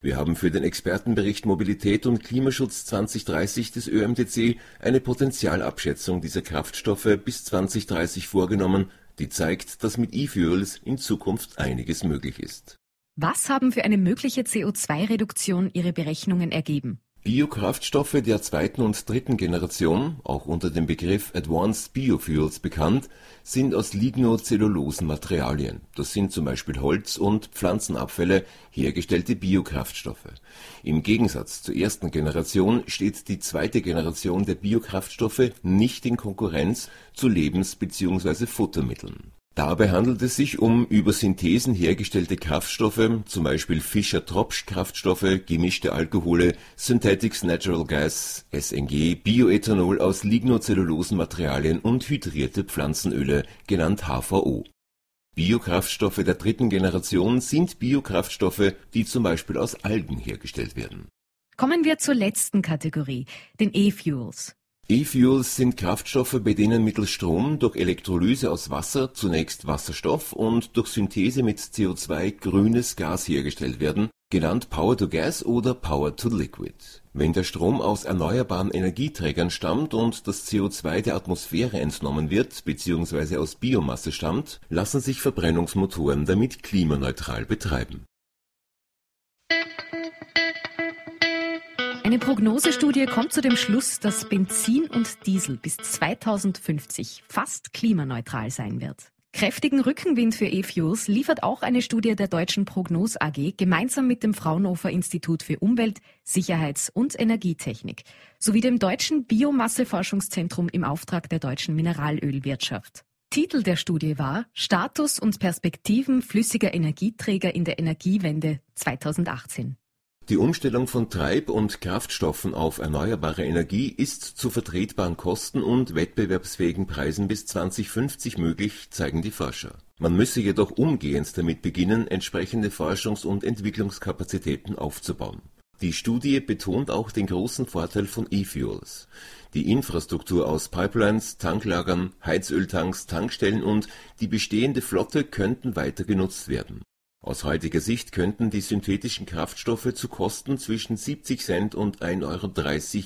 Speaker 2: Wir haben für den Expertenbericht Mobilität und Klimaschutz 2030 des ÖMTC eine Potentialabschätzung dieser Kraftstoffe bis 2030 vorgenommen, die zeigt, dass mit E-Fuels in Zukunft einiges möglich ist.
Speaker 1: Was haben für eine mögliche CO2-Reduktion Ihre Berechnungen ergeben?
Speaker 2: Biokraftstoffe der zweiten und dritten Generation, auch unter dem Begriff Advanced Biofuels bekannt, sind aus lignozellulosen Materialien, das sind zum Beispiel Holz und Pflanzenabfälle, hergestellte Biokraftstoffe. Im Gegensatz zur ersten Generation steht die zweite Generation der Biokraftstoffe nicht in Konkurrenz zu Lebens bzw. Futtermitteln Dabei handelt es sich um über Synthesen hergestellte Kraftstoffe, zum Beispiel Fischer-Tropsch-Kraftstoffe, gemischte Alkohole, Synthetics Natural Gas (SNG), Bioethanol aus Lignozellulosenmaterialien und hydrierte Pflanzenöle, genannt HVO. Biokraftstoffe der dritten Generation sind Biokraftstoffe, die zum Beispiel aus Algen hergestellt werden.
Speaker 1: Kommen wir zur letzten Kategorie, den E-Fuels.
Speaker 2: E-Fuels sind Kraftstoffe, bei denen mittels Strom durch Elektrolyse aus Wasser zunächst Wasserstoff und durch Synthese mit CO2 grünes Gas hergestellt werden, genannt Power-to-Gas oder Power-to-Liquid. Wenn der Strom aus erneuerbaren Energieträgern stammt und das CO2 der Atmosphäre entnommen wird bzw. aus Biomasse stammt, lassen sich Verbrennungsmotoren damit klimaneutral betreiben
Speaker 1: Eine Prognosestudie kommt zu dem Schluss, dass Benzin und Diesel bis 2050 fast klimaneutral sein wird. Kräftigen Rückenwind für E-Fuels liefert auch eine Studie der Deutschen Prognos AG gemeinsam mit dem Fraunhofer Institut für Umwelt, Sicherheits- und Energietechnik sowie dem Deutschen Biomasseforschungszentrum im Auftrag der deutschen Mineralölwirtschaft. Titel der Studie war Status und Perspektiven flüssiger Energieträger in der Energiewende 2018.
Speaker 2: Die Umstellung von Treib- und Kraftstoffen auf erneuerbare Energie ist zu vertretbaren Kosten und wettbewerbsfähigen Preisen bis 2050 möglich, zeigen die Forscher. Man müsse jedoch umgehend damit beginnen, entsprechende Forschungs- und Entwicklungskapazitäten aufzubauen. Die Studie betont auch den großen Vorteil von E-Fuels. Die Infrastruktur aus Pipelines, Tanklagern, Heizöltanks, Tankstellen und die bestehende Flotte könnten weiter genutzt werden aus heutiger Sicht könnten die synthetischen Kraftstoffe zu Kosten zwischen 70 Cent und 1,30 Euro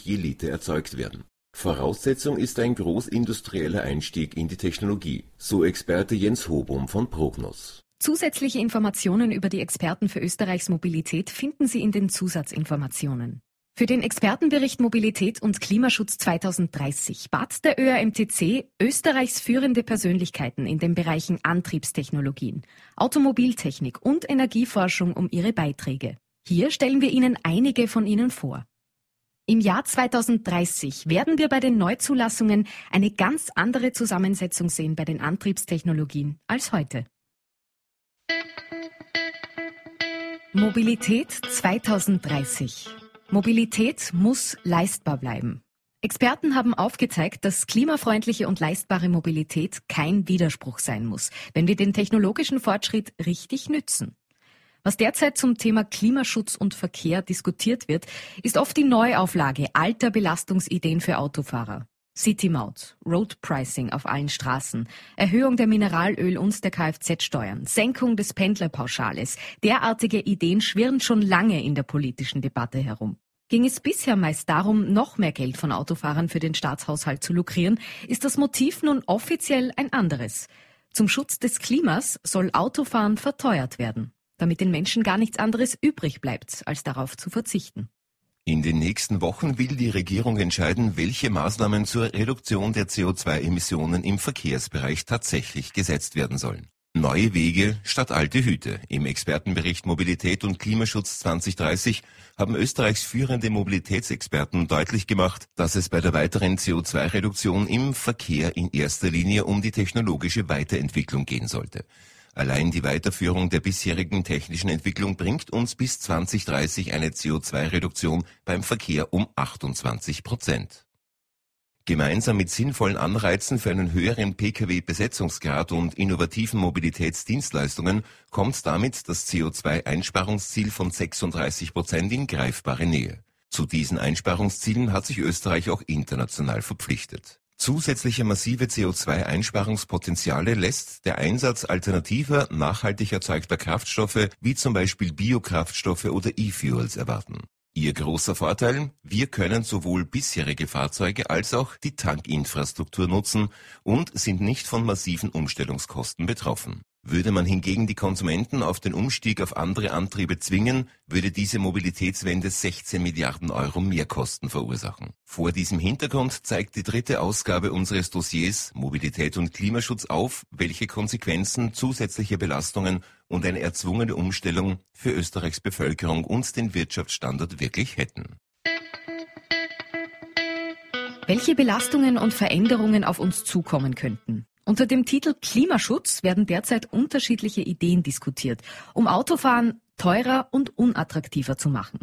Speaker 2: je Liter erzeugt werden. Voraussetzung ist ein großindustrieller Einstieg in die Technologie, so Experte Jens Hobum von Prognos.
Speaker 1: Zusätzliche Informationen über die Experten für Österreichs Mobilität finden Sie in den Zusatzinformationen. Für den Expertenbericht Mobilität und Klimaschutz 2030 bat der ÖRMTC Österreichs führende Persönlichkeiten in den Bereichen Antriebstechnologien, Automobiltechnik und Energieforschung um ihre Beiträge. Hier stellen wir Ihnen einige von ihnen vor. Im Jahr 2030 werden wir bei den Neuzulassungen eine ganz andere Zusammensetzung sehen bei den Antriebstechnologien als heute. Mobilität 2030 Mobilität muss leistbar bleiben. Experten haben aufgezeigt, dass klimafreundliche und leistbare Mobilität kein Widerspruch sein muss, wenn wir den technologischen Fortschritt richtig nützen. Was derzeit zum Thema Klimaschutz und Verkehr diskutiert wird, ist oft die Neuauflage alter Belastungsideen für Autofahrer. City-Maut, Road Pricing auf allen Straßen, Erhöhung der Mineralöl- und der Kfz-Steuern, Senkung des Pendlerpauschales. Derartige Ideen schwirren schon lange in der politischen Debatte herum. Ging es bisher meist darum, noch mehr Geld von Autofahrern für den Staatshaushalt zu lukrieren, ist das Motiv nun offiziell ein anderes. Zum Schutz des Klimas soll Autofahren verteuert werden, damit den Menschen gar nichts anderes übrig bleibt, als darauf zu verzichten.
Speaker 2: In den nächsten Wochen will die Regierung entscheiden, welche Maßnahmen zur Reduktion der CO2-Emissionen im Verkehrsbereich tatsächlich gesetzt werden sollen. Neue Wege statt alte Hüte. Im Expertenbericht Mobilität und Klimaschutz 2030 haben Österreichs führende Mobilitätsexperten deutlich gemacht, dass es bei der weiteren CO2-Reduktion im Verkehr in erster Linie um die technologische Weiterentwicklung gehen sollte. Allein die Weiterführung der bisherigen technischen Entwicklung bringt uns bis 2030 eine CO2-Reduktion beim Verkehr um 28 Prozent. Gemeinsam mit sinnvollen Anreizen für einen höheren Pkw-Besetzungsgrad und innovativen Mobilitätsdienstleistungen kommt damit das CO2-Einsparungsziel von 36 Prozent in greifbare Nähe. Zu diesen Einsparungszielen hat sich Österreich auch international verpflichtet. Zusätzliche massive CO2-Einsparungspotenziale lässt der Einsatz alternativer, nachhaltig erzeugter Kraftstoffe wie zum Beispiel Biokraftstoffe oder E-Fuels erwarten. Ihr großer Vorteil, wir können sowohl bisherige Fahrzeuge als auch die Tankinfrastruktur nutzen und sind nicht von massiven Umstellungskosten betroffen. Würde man hingegen die Konsumenten auf den Umstieg auf andere Antriebe zwingen, würde diese Mobilitätswende 16 Milliarden Euro Mehrkosten verursachen. Vor diesem Hintergrund zeigt die dritte Ausgabe unseres Dossiers Mobilität und Klimaschutz auf, welche Konsequenzen zusätzliche Belastungen und eine erzwungene Umstellung für Österreichs Bevölkerung und den Wirtschaftsstandort wirklich hätten.
Speaker 1: Welche Belastungen und Veränderungen auf uns zukommen könnten? Unter dem Titel Klimaschutz werden derzeit unterschiedliche Ideen diskutiert, um Autofahren teurer und unattraktiver zu machen.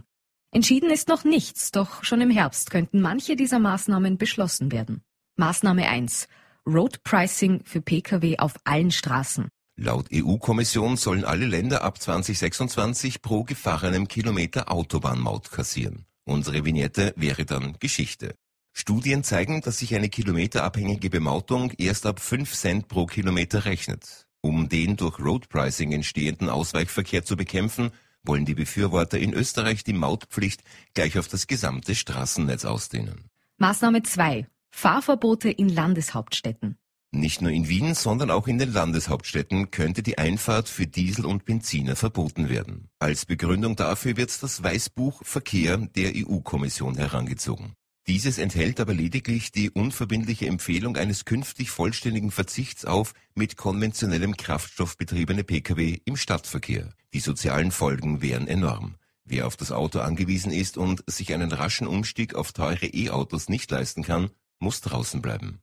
Speaker 1: Entschieden ist noch nichts, doch schon im Herbst könnten manche dieser Maßnahmen beschlossen werden. Maßnahme 1. Road Pricing für Pkw auf allen Straßen.
Speaker 2: Laut EU-Kommission sollen alle Länder ab 2026 pro gefahrenem Kilometer Autobahnmaut kassieren. Unsere Vignette wäre dann Geschichte. Studien zeigen, dass sich eine kilometerabhängige Bemautung erst ab 5 Cent pro Kilometer rechnet. Um den durch Road Pricing entstehenden Ausweichverkehr zu bekämpfen, wollen die Befürworter in Österreich die Mautpflicht gleich auf das gesamte Straßennetz ausdehnen.
Speaker 1: Maßnahme 2. Fahrverbote in Landeshauptstädten.
Speaker 2: Nicht nur in Wien, sondern auch in den Landeshauptstädten könnte die Einfahrt für Diesel und Benziner verboten werden. Als Begründung dafür wird das Weißbuch Verkehr der EU-Kommission herangezogen. Dieses enthält aber lediglich die unverbindliche Empfehlung eines künftig vollständigen Verzichts auf mit konventionellem Kraftstoff betriebene Pkw im Stadtverkehr. Die sozialen Folgen wären enorm. Wer auf das Auto angewiesen ist und sich einen raschen Umstieg auf teure E-Autos nicht leisten kann, muss draußen bleiben.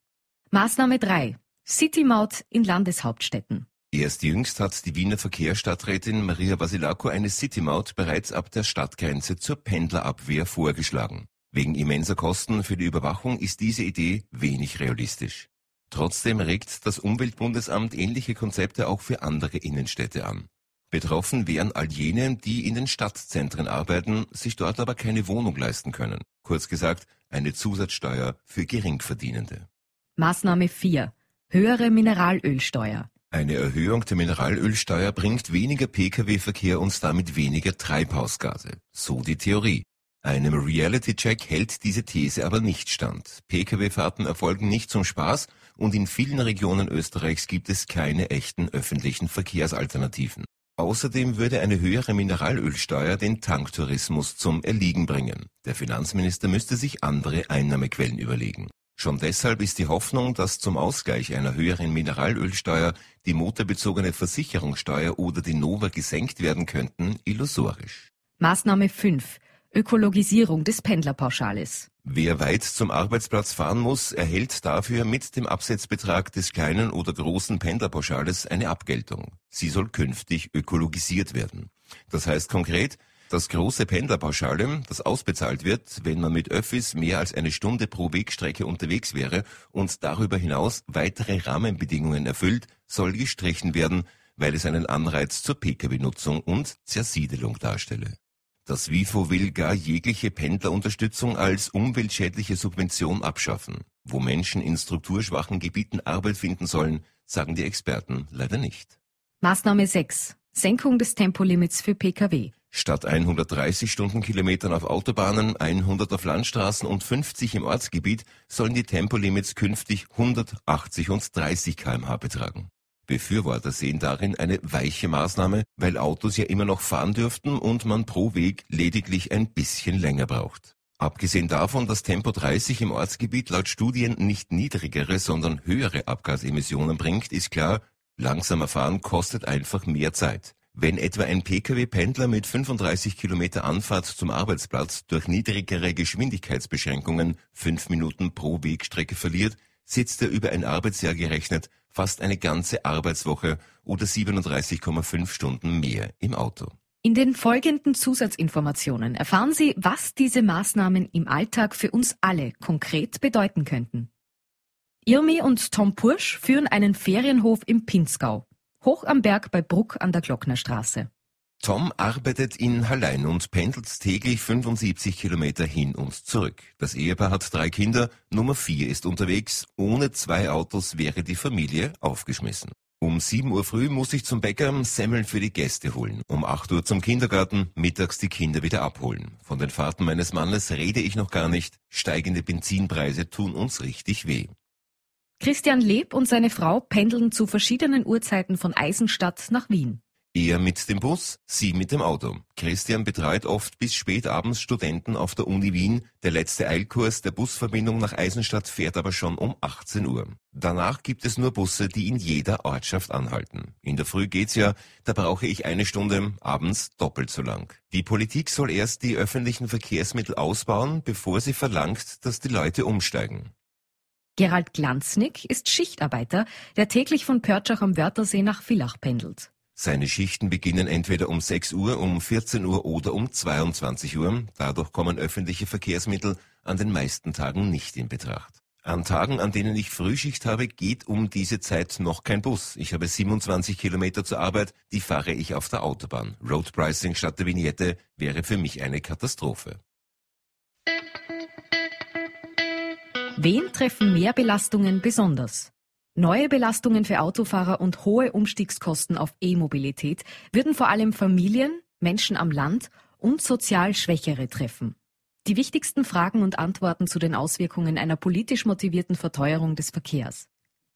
Speaker 1: Maßnahme 3. City-Maut in Landeshauptstädten.
Speaker 2: Erst jüngst hat die Wiener Verkehrsstadträtin Maria Basilako eine City-Maut bereits ab der Stadtgrenze zur Pendlerabwehr vorgeschlagen. Wegen immenser Kosten für die Überwachung ist diese Idee wenig realistisch. Trotzdem regt das Umweltbundesamt ähnliche Konzepte auch für andere Innenstädte an. Betroffen wären all jene, die in den Stadtzentren arbeiten, sich dort aber keine Wohnung leisten können. Kurz gesagt, eine Zusatzsteuer für Geringverdienende.
Speaker 1: Maßnahme 4. Höhere Mineralölsteuer.
Speaker 2: Eine Erhöhung der Mineralölsteuer bringt weniger Pkw-Verkehr und damit weniger Treibhausgase. So die Theorie. Einem Reality-Check hält diese These aber nicht stand. Pkw-Fahrten erfolgen nicht zum Spaß und in vielen Regionen Österreichs gibt es keine echten öffentlichen Verkehrsalternativen. Außerdem würde eine höhere Mineralölsteuer den Tanktourismus zum Erliegen bringen. Der Finanzminister müsste sich andere Einnahmequellen überlegen. Schon deshalb ist die Hoffnung, dass zum Ausgleich einer höheren Mineralölsteuer die motorbezogene Versicherungssteuer oder die Nova gesenkt werden könnten, illusorisch.
Speaker 1: Maßnahme 5. Ökologisierung des Pendlerpauschales.
Speaker 2: Wer weit zum Arbeitsplatz fahren muss, erhält dafür mit dem Absetzbetrag des kleinen oder großen Pendlerpauschales eine Abgeltung. Sie soll künftig ökologisiert werden. Das heißt konkret, das große Pendlerpauschale, das ausbezahlt wird, wenn man mit Öffis mehr als eine Stunde pro Wegstrecke unterwegs wäre und darüber hinaus weitere Rahmenbedingungen erfüllt, soll gestrichen werden, weil es einen Anreiz zur Pkw-Nutzung und Zersiedelung darstelle. Das WIFO will gar jegliche Pendlerunterstützung als umweltschädliche Subvention abschaffen. Wo Menschen in strukturschwachen Gebieten Arbeit finden sollen, sagen die Experten leider nicht.
Speaker 1: Maßnahme 6. Senkung des Tempolimits für Pkw.
Speaker 2: Statt 130 Stundenkilometern auf Autobahnen, 100 auf Landstraßen und 50 im Ortsgebiet sollen die Tempolimits künftig 180 und 30 kmh betragen. Befürworter sehen darin eine weiche Maßnahme, weil Autos ja immer noch fahren dürften und man pro Weg lediglich ein bisschen länger braucht. Abgesehen davon, dass Tempo 30 im Ortsgebiet laut Studien nicht niedrigere, sondern höhere Abgasemissionen bringt, ist klar, langsamer fahren kostet einfach mehr Zeit. Wenn etwa ein Pkw-Pendler mit 35 Kilometer Anfahrt zum Arbeitsplatz durch niedrigere Geschwindigkeitsbeschränkungen fünf Minuten pro Wegstrecke verliert, sitzt er über ein Arbeitsjahr gerechnet fast eine ganze Arbeitswoche oder 37,5 Stunden mehr im Auto.
Speaker 1: In den folgenden Zusatzinformationen erfahren Sie, was diese Maßnahmen im Alltag für uns alle konkret bedeuten könnten. Irmi und Tom Pursch führen einen Ferienhof im Pinzgau, hoch am Berg bei Bruck an der Glocknerstraße.
Speaker 2: Tom arbeitet in Hallein und pendelt täglich 75 Kilometer hin und zurück. Das Ehepaar hat drei Kinder, Nummer vier ist unterwegs. Ohne zwei Autos wäre die Familie aufgeschmissen. Um 7 Uhr früh muss ich zum Bäcker Semmeln für die Gäste holen. Um 8 Uhr zum Kindergarten, mittags die Kinder wieder abholen. Von den Fahrten meines Mannes rede ich noch gar nicht. Steigende Benzinpreise tun uns richtig weh.
Speaker 1: Christian Leb und seine Frau pendeln zu verschiedenen Uhrzeiten von Eisenstadt nach Wien.
Speaker 2: Er mit dem Bus, sie mit dem Auto. Christian betreut oft bis spät abends Studenten auf der Uni Wien. Der letzte Eilkurs der Busverbindung nach Eisenstadt fährt aber schon um 18 Uhr. Danach gibt es nur Busse, die in jeder Ortschaft anhalten. In der Früh geht's ja, da brauche ich eine Stunde, abends doppelt so lang. Die Politik soll erst die öffentlichen Verkehrsmittel ausbauen, bevor sie verlangt, dass die Leute umsteigen.
Speaker 1: Gerald Glanznick ist Schichtarbeiter, der täglich von Pörtschach am Wörthersee nach Villach pendelt.
Speaker 2: Seine Schichten beginnen entweder um 6 Uhr, um 14 Uhr oder um 22 Uhr. Dadurch kommen öffentliche Verkehrsmittel an den meisten Tagen nicht in Betracht. An Tagen, an denen ich Frühschicht habe, geht um diese Zeit noch kein Bus. Ich habe 27 Kilometer zur Arbeit, die fahre ich auf der Autobahn. Road Pricing statt der Vignette wäre für mich eine Katastrophe.
Speaker 1: Wen treffen Mehrbelastungen besonders? Neue Belastungen für Autofahrer und hohe Umstiegskosten auf E-Mobilität würden vor allem Familien, Menschen am Land und sozial Schwächere treffen. Die wichtigsten Fragen und Antworten zu den Auswirkungen einer politisch motivierten Verteuerung des Verkehrs.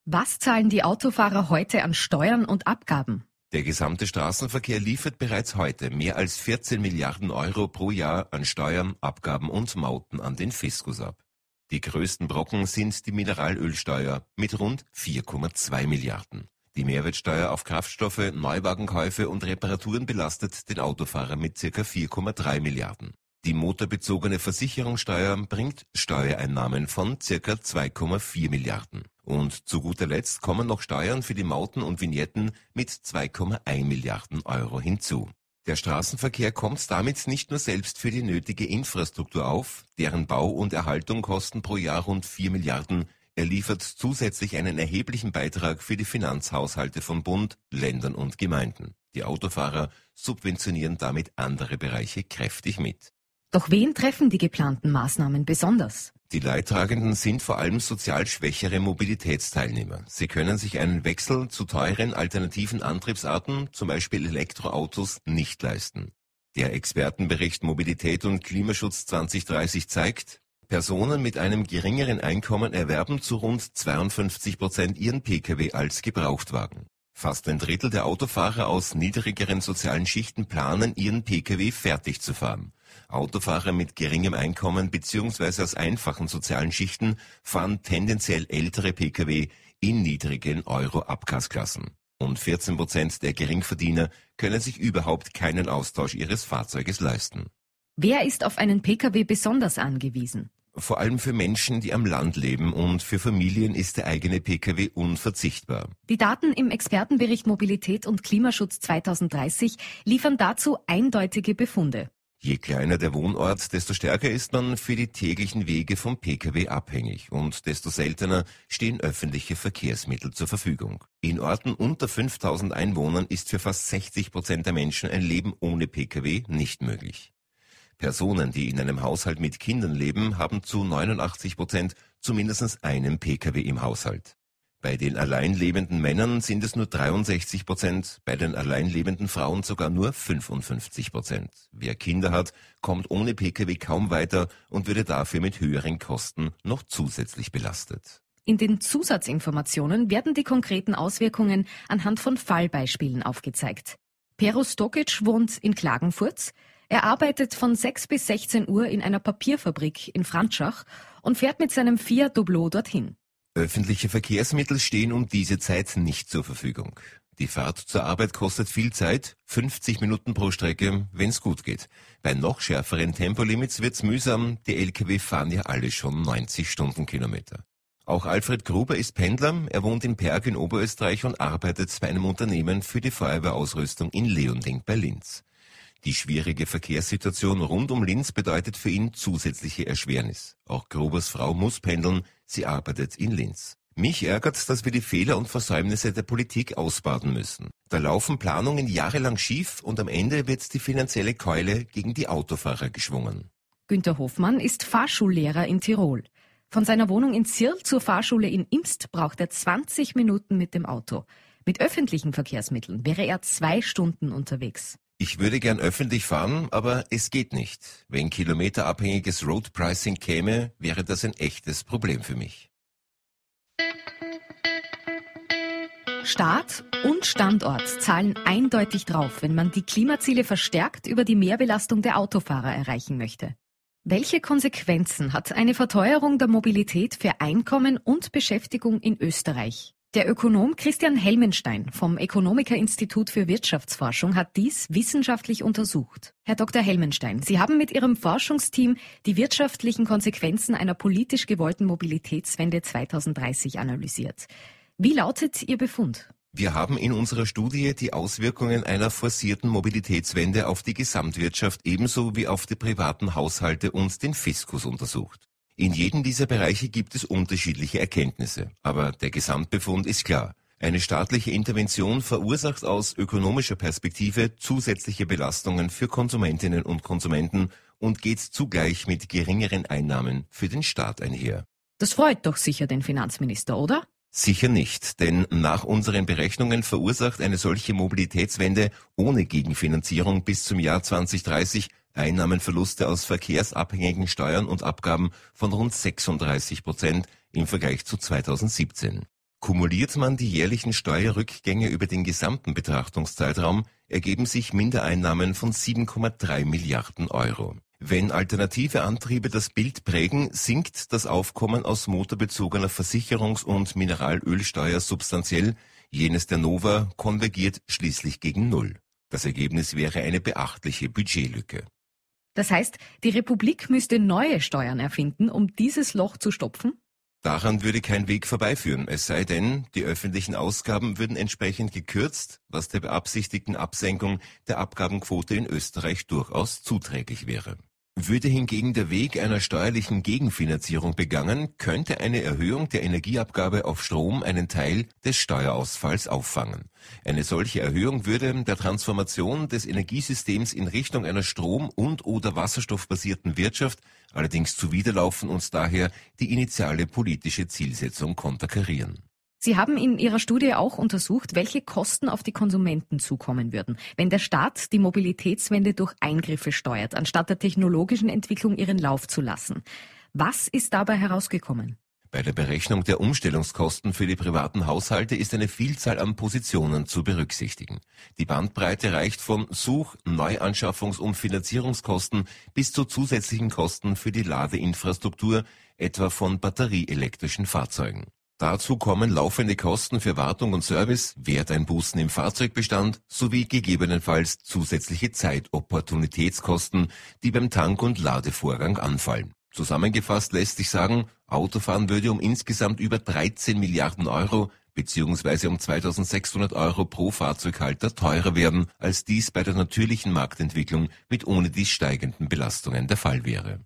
Speaker 1: Was zahlen die Autofahrer heute an Steuern und Abgaben?
Speaker 2: Der gesamte Straßenverkehr liefert bereits heute mehr als 14 Milliarden Euro pro Jahr an Steuern, Abgaben und Mauten an den Fiskus ab. Die größten Brocken sind die Mineralölsteuer mit rund 4,2 Milliarden. Die Mehrwertsteuer auf Kraftstoffe, Neuwagenkäufe und Reparaturen belastet den Autofahrer mit ca. 4,3 Milliarden. Die motorbezogene Versicherungssteuer bringt Steuereinnahmen von ca. 2,4 Milliarden. Und zu guter Letzt kommen noch Steuern für die Mauten und Vignetten mit 2,1 Milliarden Euro hinzu. Der Straßenverkehr kommt damit nicht nur selbst für die nötige Infrastruktur auf, deren Bau und Erhaltung kosten pro Jahr rund 4 Milliarden, er liefert zusätzlich einen erheblichen Beitrag für die Finanzhaushalte von Bund, Ländern und Gemeinden. Die Autofahrer subventionieren damit andere Bereiche kräftig mit.
Speaker 1: Doch wen treffen die geplanten Maßnahmen besonders?
Speaker 2: Die Leidtragenden sind vor allem sozial schwächere Mobilitätsteilnehmer. Sie können sich einen Wechsel zu teuren alternativen Antriebsarten, zum Beispiel Elektroautos, nicht leisten. Der Expertenbericht Mobilität und Klimaschutz 2030 zeigt, Personen mit einem geringeren Einkommen erwerben zu rund 52 Prozent ihren Pkw als Gebrauchtwagen. Fast ein Drittel der Autofahrer aus niedrigeren sozialen Schichten planen, ihren Pkw fertig zu fahren. Autofahrer mit geringem Einkommen bzw. aus einfachen sozialen Schichten fahren tendenziell ältere Pkw in niedrigen Euro-Abgasklassen. Und 14 Prozent der Geringverdiener können sich überhaupt keinen Austausch ihres Fahrzeuges leisten.
Speaker 1: Wer ist auf einen Pkw besonders angewiesen?
Speaker 2: Vor allem für Menschen, die am Land leben und für Familien ist der eigene Pkw unverzichtbar.
Speaker 1: Die Daten im Expertenbericht Mobilität und Klimaschutz 2030 liefern dazu eindeutige Befunde.
Speaker 2: Je kleiner der Wohnort, desto stärker ist man für die täglichen Wege vom Pkw abhängig und desto seltener stehen öffentliche Verkehrsmittel zur Verfügung. In Orten unter 5000 Einwohnern ist für fast 60 Prozent der Menschen ein Leben ohne Pkw nicht möglich. Personen, die in einem Haushalt mit Kindern leben, haben zu 89 Prozent zumindest einen Pkw im Haushalt. Bei den alleinlebenden Männern sind es nur 63 Prozent, bei den alleinlebenden Frauen sogar nur 55 Prozent. Wer Kinder hat, kommt ohne Pkw kaum weiter und würde dafür mit höheren Kosten noch zusätzlich belastet.
Speaker 1: In den Zusatzinformationen werden die konkreten Auswirkungen anhand von Fallbeispielen aufgezeigt. Pero Stokic wohnt in Klagenfurt. Er arbeitet von 6 bis 16 Uhr in einer Papierfabrik in Franschach und fährt mit seinem Fiat Doblo dorthin.
Speaker 2: Öffentliche Verkehrsmittel stehen um diese Zeit nicht zur Verfügung. Die Fahrt zur Arbeit kostet viel Zeit, 50 Minuten pro Strecke, wenn's gut geht. Bei noch schärferen Tempolimits wird's mühsam, die Lkw fahren ja alle schon 90 Stundenkilometer. Auch Alfred Gruber ist Pendler. Er wohnt in Perg in Oberösterreich und arbeitet bei einem Unternehmen für die Feuerwehrausrüstung in Leonding bei Linz. Die schwierige Verkehrssituation rund um Linz bedeutet für ihn zusätzliche Erschwernis. Auch Grubers Frau muss pendeln. Sie arbeitet in Linz. Mich ärgert, dass wir die Fehler und Versäumnisse der Politik ausbaden müssen. Da laufen Planungen jahrelang schief und am Ende wird die finanzielle Keule gegen die Autofahrer geschwungen.
Speaker 1: Günter Hofmann ist Fahrschullehrer in Tirol. Von seiner Wohnung in Zirl zur Fahrschule in Imst braucht er 20 Minuten mit dem Auto. Mit öffentlichen Verkehrsmitteln wäre er zwei Stunden unterwegs.
Speaker 2: Ich würde gern öffentlich fahren, aber es geht nicht. Wenn kilometerabhängiges Road Pricing käme, wäre das ein echtes Problem für mich.
Speaker 1: Staat und Standort zahlen eindeutig drauf, wenn man die Klimaziele verstärkt über die Mehrbelastung der Autofahrer erreichen möchte. Welche Konsequenzen hat eine Verteuerung der Mobilität für Einkommen und Beschäftigung in Österreich? Der Ökonom Christian Helmenstein vom Ökonomiker Institut für Wirtschaftsforschung hat dies wissenschaftlich untersucht. Herr Dr. Helmenstein, Sie haben mit Ihrem Forschungsteam die wirtschaftlichen Konsequenzen einer politisch gewollten Mobilitätswende 2030 analysiert. Wie lautet Ihr Befund?
Speaker 2: Wir haben in unserer Studie die Auswirkungen einer forcierten Mobilitätswende auf die Gesamtwirtschaft ebenso wie auf die privaten Haushalte und den Fiskus untersucht. In jedem dieser Bereiche gibt es unterschiedliche Erkenntnisse, aber der Gesamtbefund ist klar. Eine staatliche Intervention verursacht aus ökonomischer Perspektive zusätzliche Belastungen für Konsumentinnen und Konsumenten und geht zugleich mit geringeren Einnahmen für den Staat einher.
Speaker 1: Das freut doch sicher den Finanzminister, oder?
Speaker 2: Sicher nicht, denn nach unseren Berechnungen verursacht eine solche Mobilitätswende ohne Gegenfinanzierung bis zum Jahr 2030 Einnahmenverluste aus verkehrsabhängigen Steuern und Abgaben von rund 36 Prozent im Vergleich zu 2017. Kumuliert man die jährlichen Steuerrückgänge über den gesamten Betrachtungszeitraum, ergeben sich Mindereinnahmen von 7,3 Milliarden Euro. Wenn alternative Antriebe das Bild prägen, sinkt das Aufkommen aus motorbezogener Versicherungs- und Mineralölsteuer substanziell, jenes der Nova konvergiert schließlich gegen Null. Das Ergebnis wäre eine beachtliche Budgetlücke.
Speaker 1: Das heißt, die Republik müsste neue Steuern erfinden, um dieses Loch zu stopfen?
Speaker 2: Daran würde kein Weg vorbeiführen, es sei denn, die öffentlichen Ausgaben würden entsprechend gekürzt, was der beabsichtigten Absenkung der Abgabenquote in Österreich durchaus zuträglich wäre. Würde hingegen der Weg einer steuerlichen Gegenfinanzierung begangen, könnte eine Erhöhung der Energieabgabe auf Strom einen Teil des Steuerausfalls auffangen. Eine solche Erhöhung würde der Transformation des Energiesystems in Richtung einer strom- und oder wasserstoffbasierten Wirtschaft allerdings zuwiderlaufen und daher die initiale politische Zielsetzung konterkarieren.
Speaker 1: Sie haben in Ihrer Studie auch untersucht, welche Kosten auf die Konsumenten zukommen würden, wenn der Staat die Mobilitätswende durch Eingriffe steuert, anstatt der technologischen Entwicklung ihren Lauf zu lassen. Was ist dabei herausgekommen?
Speaker 2: Bei der Berechnung der Umstellungskosten für die privaten Haushalte ist eine Vielzahl an Positionen zu berücksichtigen. Die Bandbreite reicht von Such-, Neuanschaffungs- und Finanzierungskosten bis zu zusätzlichen Kosten für die Ladeinfrastruktur, etwa von batterieelektrischen Fahrzeugen. Dazu kommen laufende Kosten für Wartung und Service, Werteinbußen im Fahrzeugbestand sowie gegebenenfalls zusätzliche Zeitopportunitätskosten, die beim Tank- und Ladevorgang anfallen. Zusammengefasst lässt sich sagen, Autofahren würde um insgesamt über 13 Milliarden Euro bzw. um 2600 Euro pro Fahrzeughalter teurer werden, als dies bei der natürlichen Marktentwicklung mit ohne dies steigenden Belastungen der Fall wäre.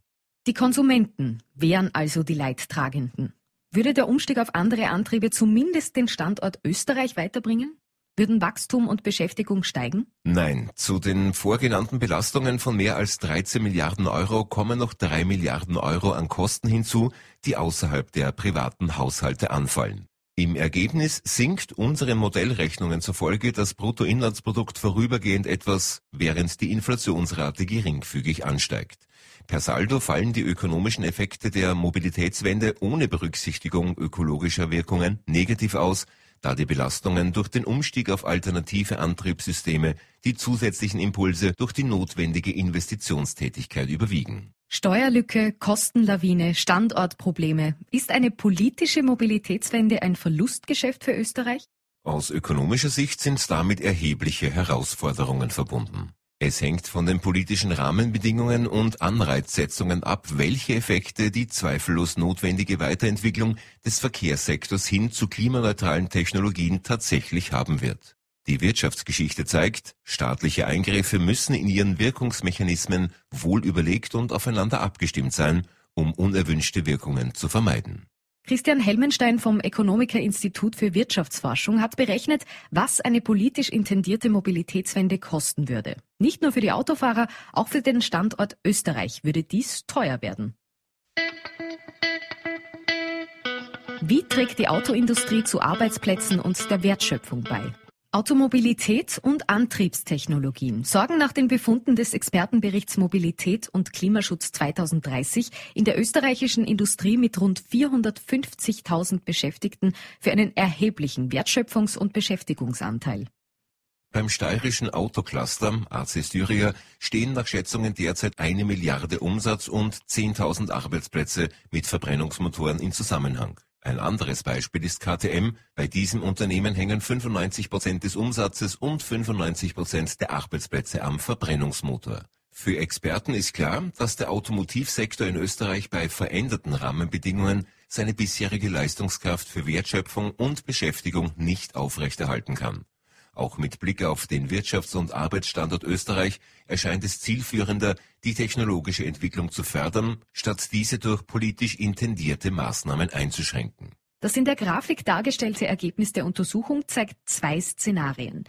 Speaker 1: Die Konsumenten wären also die Leidtragenden. Würde der Umstieg auf andere Antriebe zumindest den Standort Österreich weiterbringen? Würden Wachstum und Beschäftigung steigen?
Speaker 2: Nein, zu den vorgenannten Belastungen von mehr als 13 Milliarden Euro kommen noch 3 Milliarden Euro an Kosten hinzu, die außerhalb der privaten Haushalte anfallen. Im Ergebnis sinkt unseren Modellrechnungen zufolge das Bruttoinlandsprodukt vorübergehend etwas, während die Inflationsrate geringfügig ansteigt. Per Saldo fallen die ökonomischen Effekte der Mobilitätswende ohne Berücksichtigung ökologischer Wirkungen negativ aus, da die Belastungen durch den Umstieg auf alternative Antriebssysteme die zusätzlichen Impulse durch die notwendige Investitionstätigkeit überwiegen.
Speaker 1: Steuerlücke, Kostenlawine, Standortprobleme. Ist eine politische Mobilitätswende ein Verlustgeschäft für Österreich?
Speaker 2: Aus ökonomischer Sicht sind damit erhebliche Herausforderungen verbunden. Es hängt von den politischen Rahmenbedingungen und Anreizsetzungen ab, welche Effekte die zweifellos notwendige Weiterentwicklung des Verkehrssektors hin zu klimaneutralen Technologien tatsächlich haben wird. Die Wirtschaftsgeschichte zeigt, staatliche Eingriffe müssen in ihren Wirkungsmechanismen wohl überlegt und aufeinander abgestimmt sein, um unerwünschte Wirkungen zu vermeiden.
Speaker 1: Christian Helmenstein vom Ökonomiker Institut für Wirtschaftsforschung hat berechnet, was eine politisch intendierte Mobilitätswende kosten würde. Nicht nur für die Autofahrer, auch für den Standort Österreich würde dies teuer werden. Wie trägt die Autoindustrie zu Arbeitsplätzen und der Wertschöpfung bei? Automobilität und Antriebstechnologien sorgen nach den Befunden des Expertenberichts Mobilität und Klimaschutz 2030 in der österreichischen Industrie mit rund 450.000 Beschäftigten für einen erheblichen Wertschöpfungs- und Beschäftigungsanteil.
Speaker 2: Beim steirischen Autocluster AC Styria stehen nach Schätzungen derzeit eine Milliarde Umsatz und 10.000 Arbeitsplätze mit Verbrennungsmotoren in Zusammenhang. Ein anderes Beispiel ist KTM. Bei diesem Unternehmen hängen 95 Prozent des Umsatzes und 95 Prozent der Arbeitsplätze am Verbrennungsmotor. Für Experten ist klar, dass der Automotivsektor in Österreich bei veränderten Rahmenbedingungen seine bisherige Leistungskraft für Wertschöpfung und Beschäftigung nicht aufrechterhalten kann. Auch mit Blick auf den Wirtschafts- und Arbeitsstandort Österreich erscheint es zielführender, die technologische Entwicklung zu fördern, statt diese durch politisch intendierte Maßnahmen einzuschränken.
Speaker 1: Das in der Grafik dargestellte Ergebnis der Untersuchung zeigt zwei Szenarien.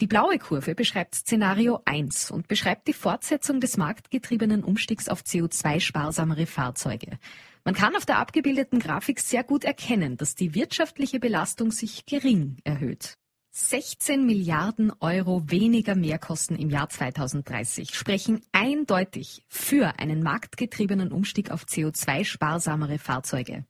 Speaker 1: Die blaue Kurve beschreibt Szenario 1 und beschreibt die Fortsetzung des marktgetriebenen Umstiegs auf CO2-sparsamere Fahrzeuge. Man kann auf der abgebildeten Grafik sehr gut erkennen, dass die wirtschaftliche Belastung sich gering erhöht. 16 Milliarden Euro weniger Mehrkosten im Jahr 2030 sprechen eindeutig für einen marktgetriebenen Umstieg auf CO2-sparsamere Fahrzeuge.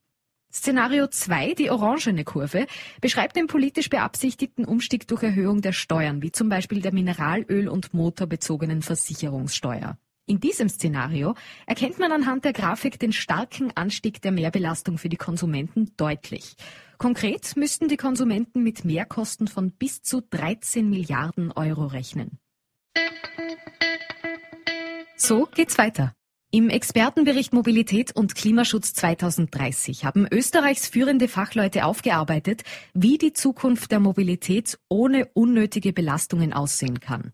Speaker 1: Szenario 2, die orangene Kurve, beschreibt den politisch beabsichtigten Umstieg durch Erhöhung der Steuern, wie zum Beispiel der Mineralöl- und motorbezogenen Versicherungssteuer. In diesem Szenario erkennt man anhand der Grafik den starken Anstieg der Mehrbelastung für die Konsumenten deutlich. Konkret müssten die Konsumenten mit Mehrkosten von bis zu 13 Milliarden Euro rechnen. So geht's weiter. Im Expertenbericht Mobilität und Klimaschutz 2030 haben Österreichs führende Fachleute aufgearbeitet, wie die Zukunft der Mobilität ohne unnötige Belastungen aussehen kann.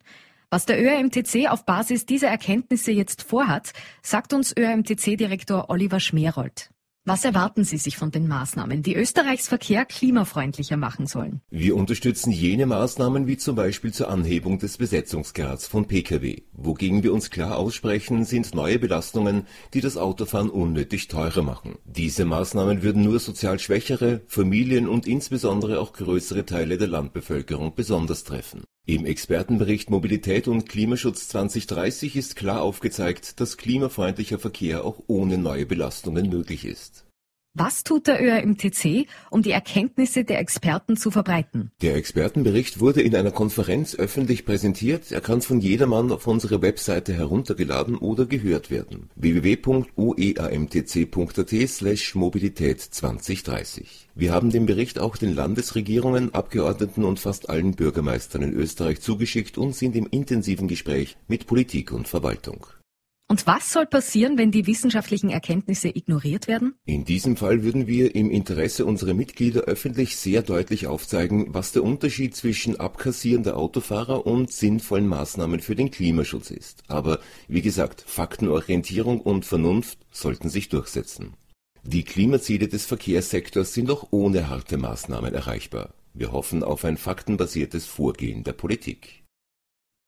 Speaker 1: Was der ÖRMTC auf Basis dieser Erkenntnisse jetzt vorhat, sagt uns ÖRMTC-Direktor Oliver Schmerold. Was erwarten Sie sich von den Maßnahmen, die Österreichs Verkehr klimafreundlicher machen sollen?
Speaker 2: Wir unterstützen jene Maßnahmen wie zum Beispiel zur Anhebung des Besetzungsgrads von Pkw. Wogegen wir uns klar aussprechen, sind neue Belastungen, die das Autofahren unnötig teurer machen. Diese Maßnahmen würden nur sozial schwächere, Familien und insbesondere auch größere Teile der Landbevölkerung besonders treffen. Im Expertenbericht Mobilität und Klimaschutz 2030 ist klar aufgezeigt, dass klimafreundlicher Verkehr auch ohne neue Belastungen möglich ist.
Speaker 1: Was tut der ÖRMTC, um die Erkenntnisse der Experten zu verbreiten?
Speaker 2: Der Expertenbericht wurde in einer Konferenz öffentlich präsentiert. Er kann von jedermann auf unserer Webseite heruntergeladen oder gehört werden. www.ueamtc.at slash Mobilität 2030. Wir haben den Bericht auch den Landesregierungen, Abgeordneten und fast allen Bürgermeistern in Österreich zugeschickt und sind im intensiven Gespräch mit Politik und Verwaltung.
Speaker 1: Und was soll passieren, wenn die wissenschaftlichen Erkenntnisse ignoriert werden?
Speaker 2: In diesem Fall würden wir im Interesse unserer Mitglieder öffentlich sehr deutlich aufzeigen, was der Unterschied zwischen Abkassieren der Autofahrer und sinnvollen Maßnahmen für den Klimaschutz ist. Aber wie gesagt, Faktenorientierung und Vernunft sollten sich durchsetzen. Die Klimaziele des Verkehrssektors sind auch ohne harte Maßnahmen erreichbar. Wir hoffen auf ein faktenbasiertes Vorgehen der Politik.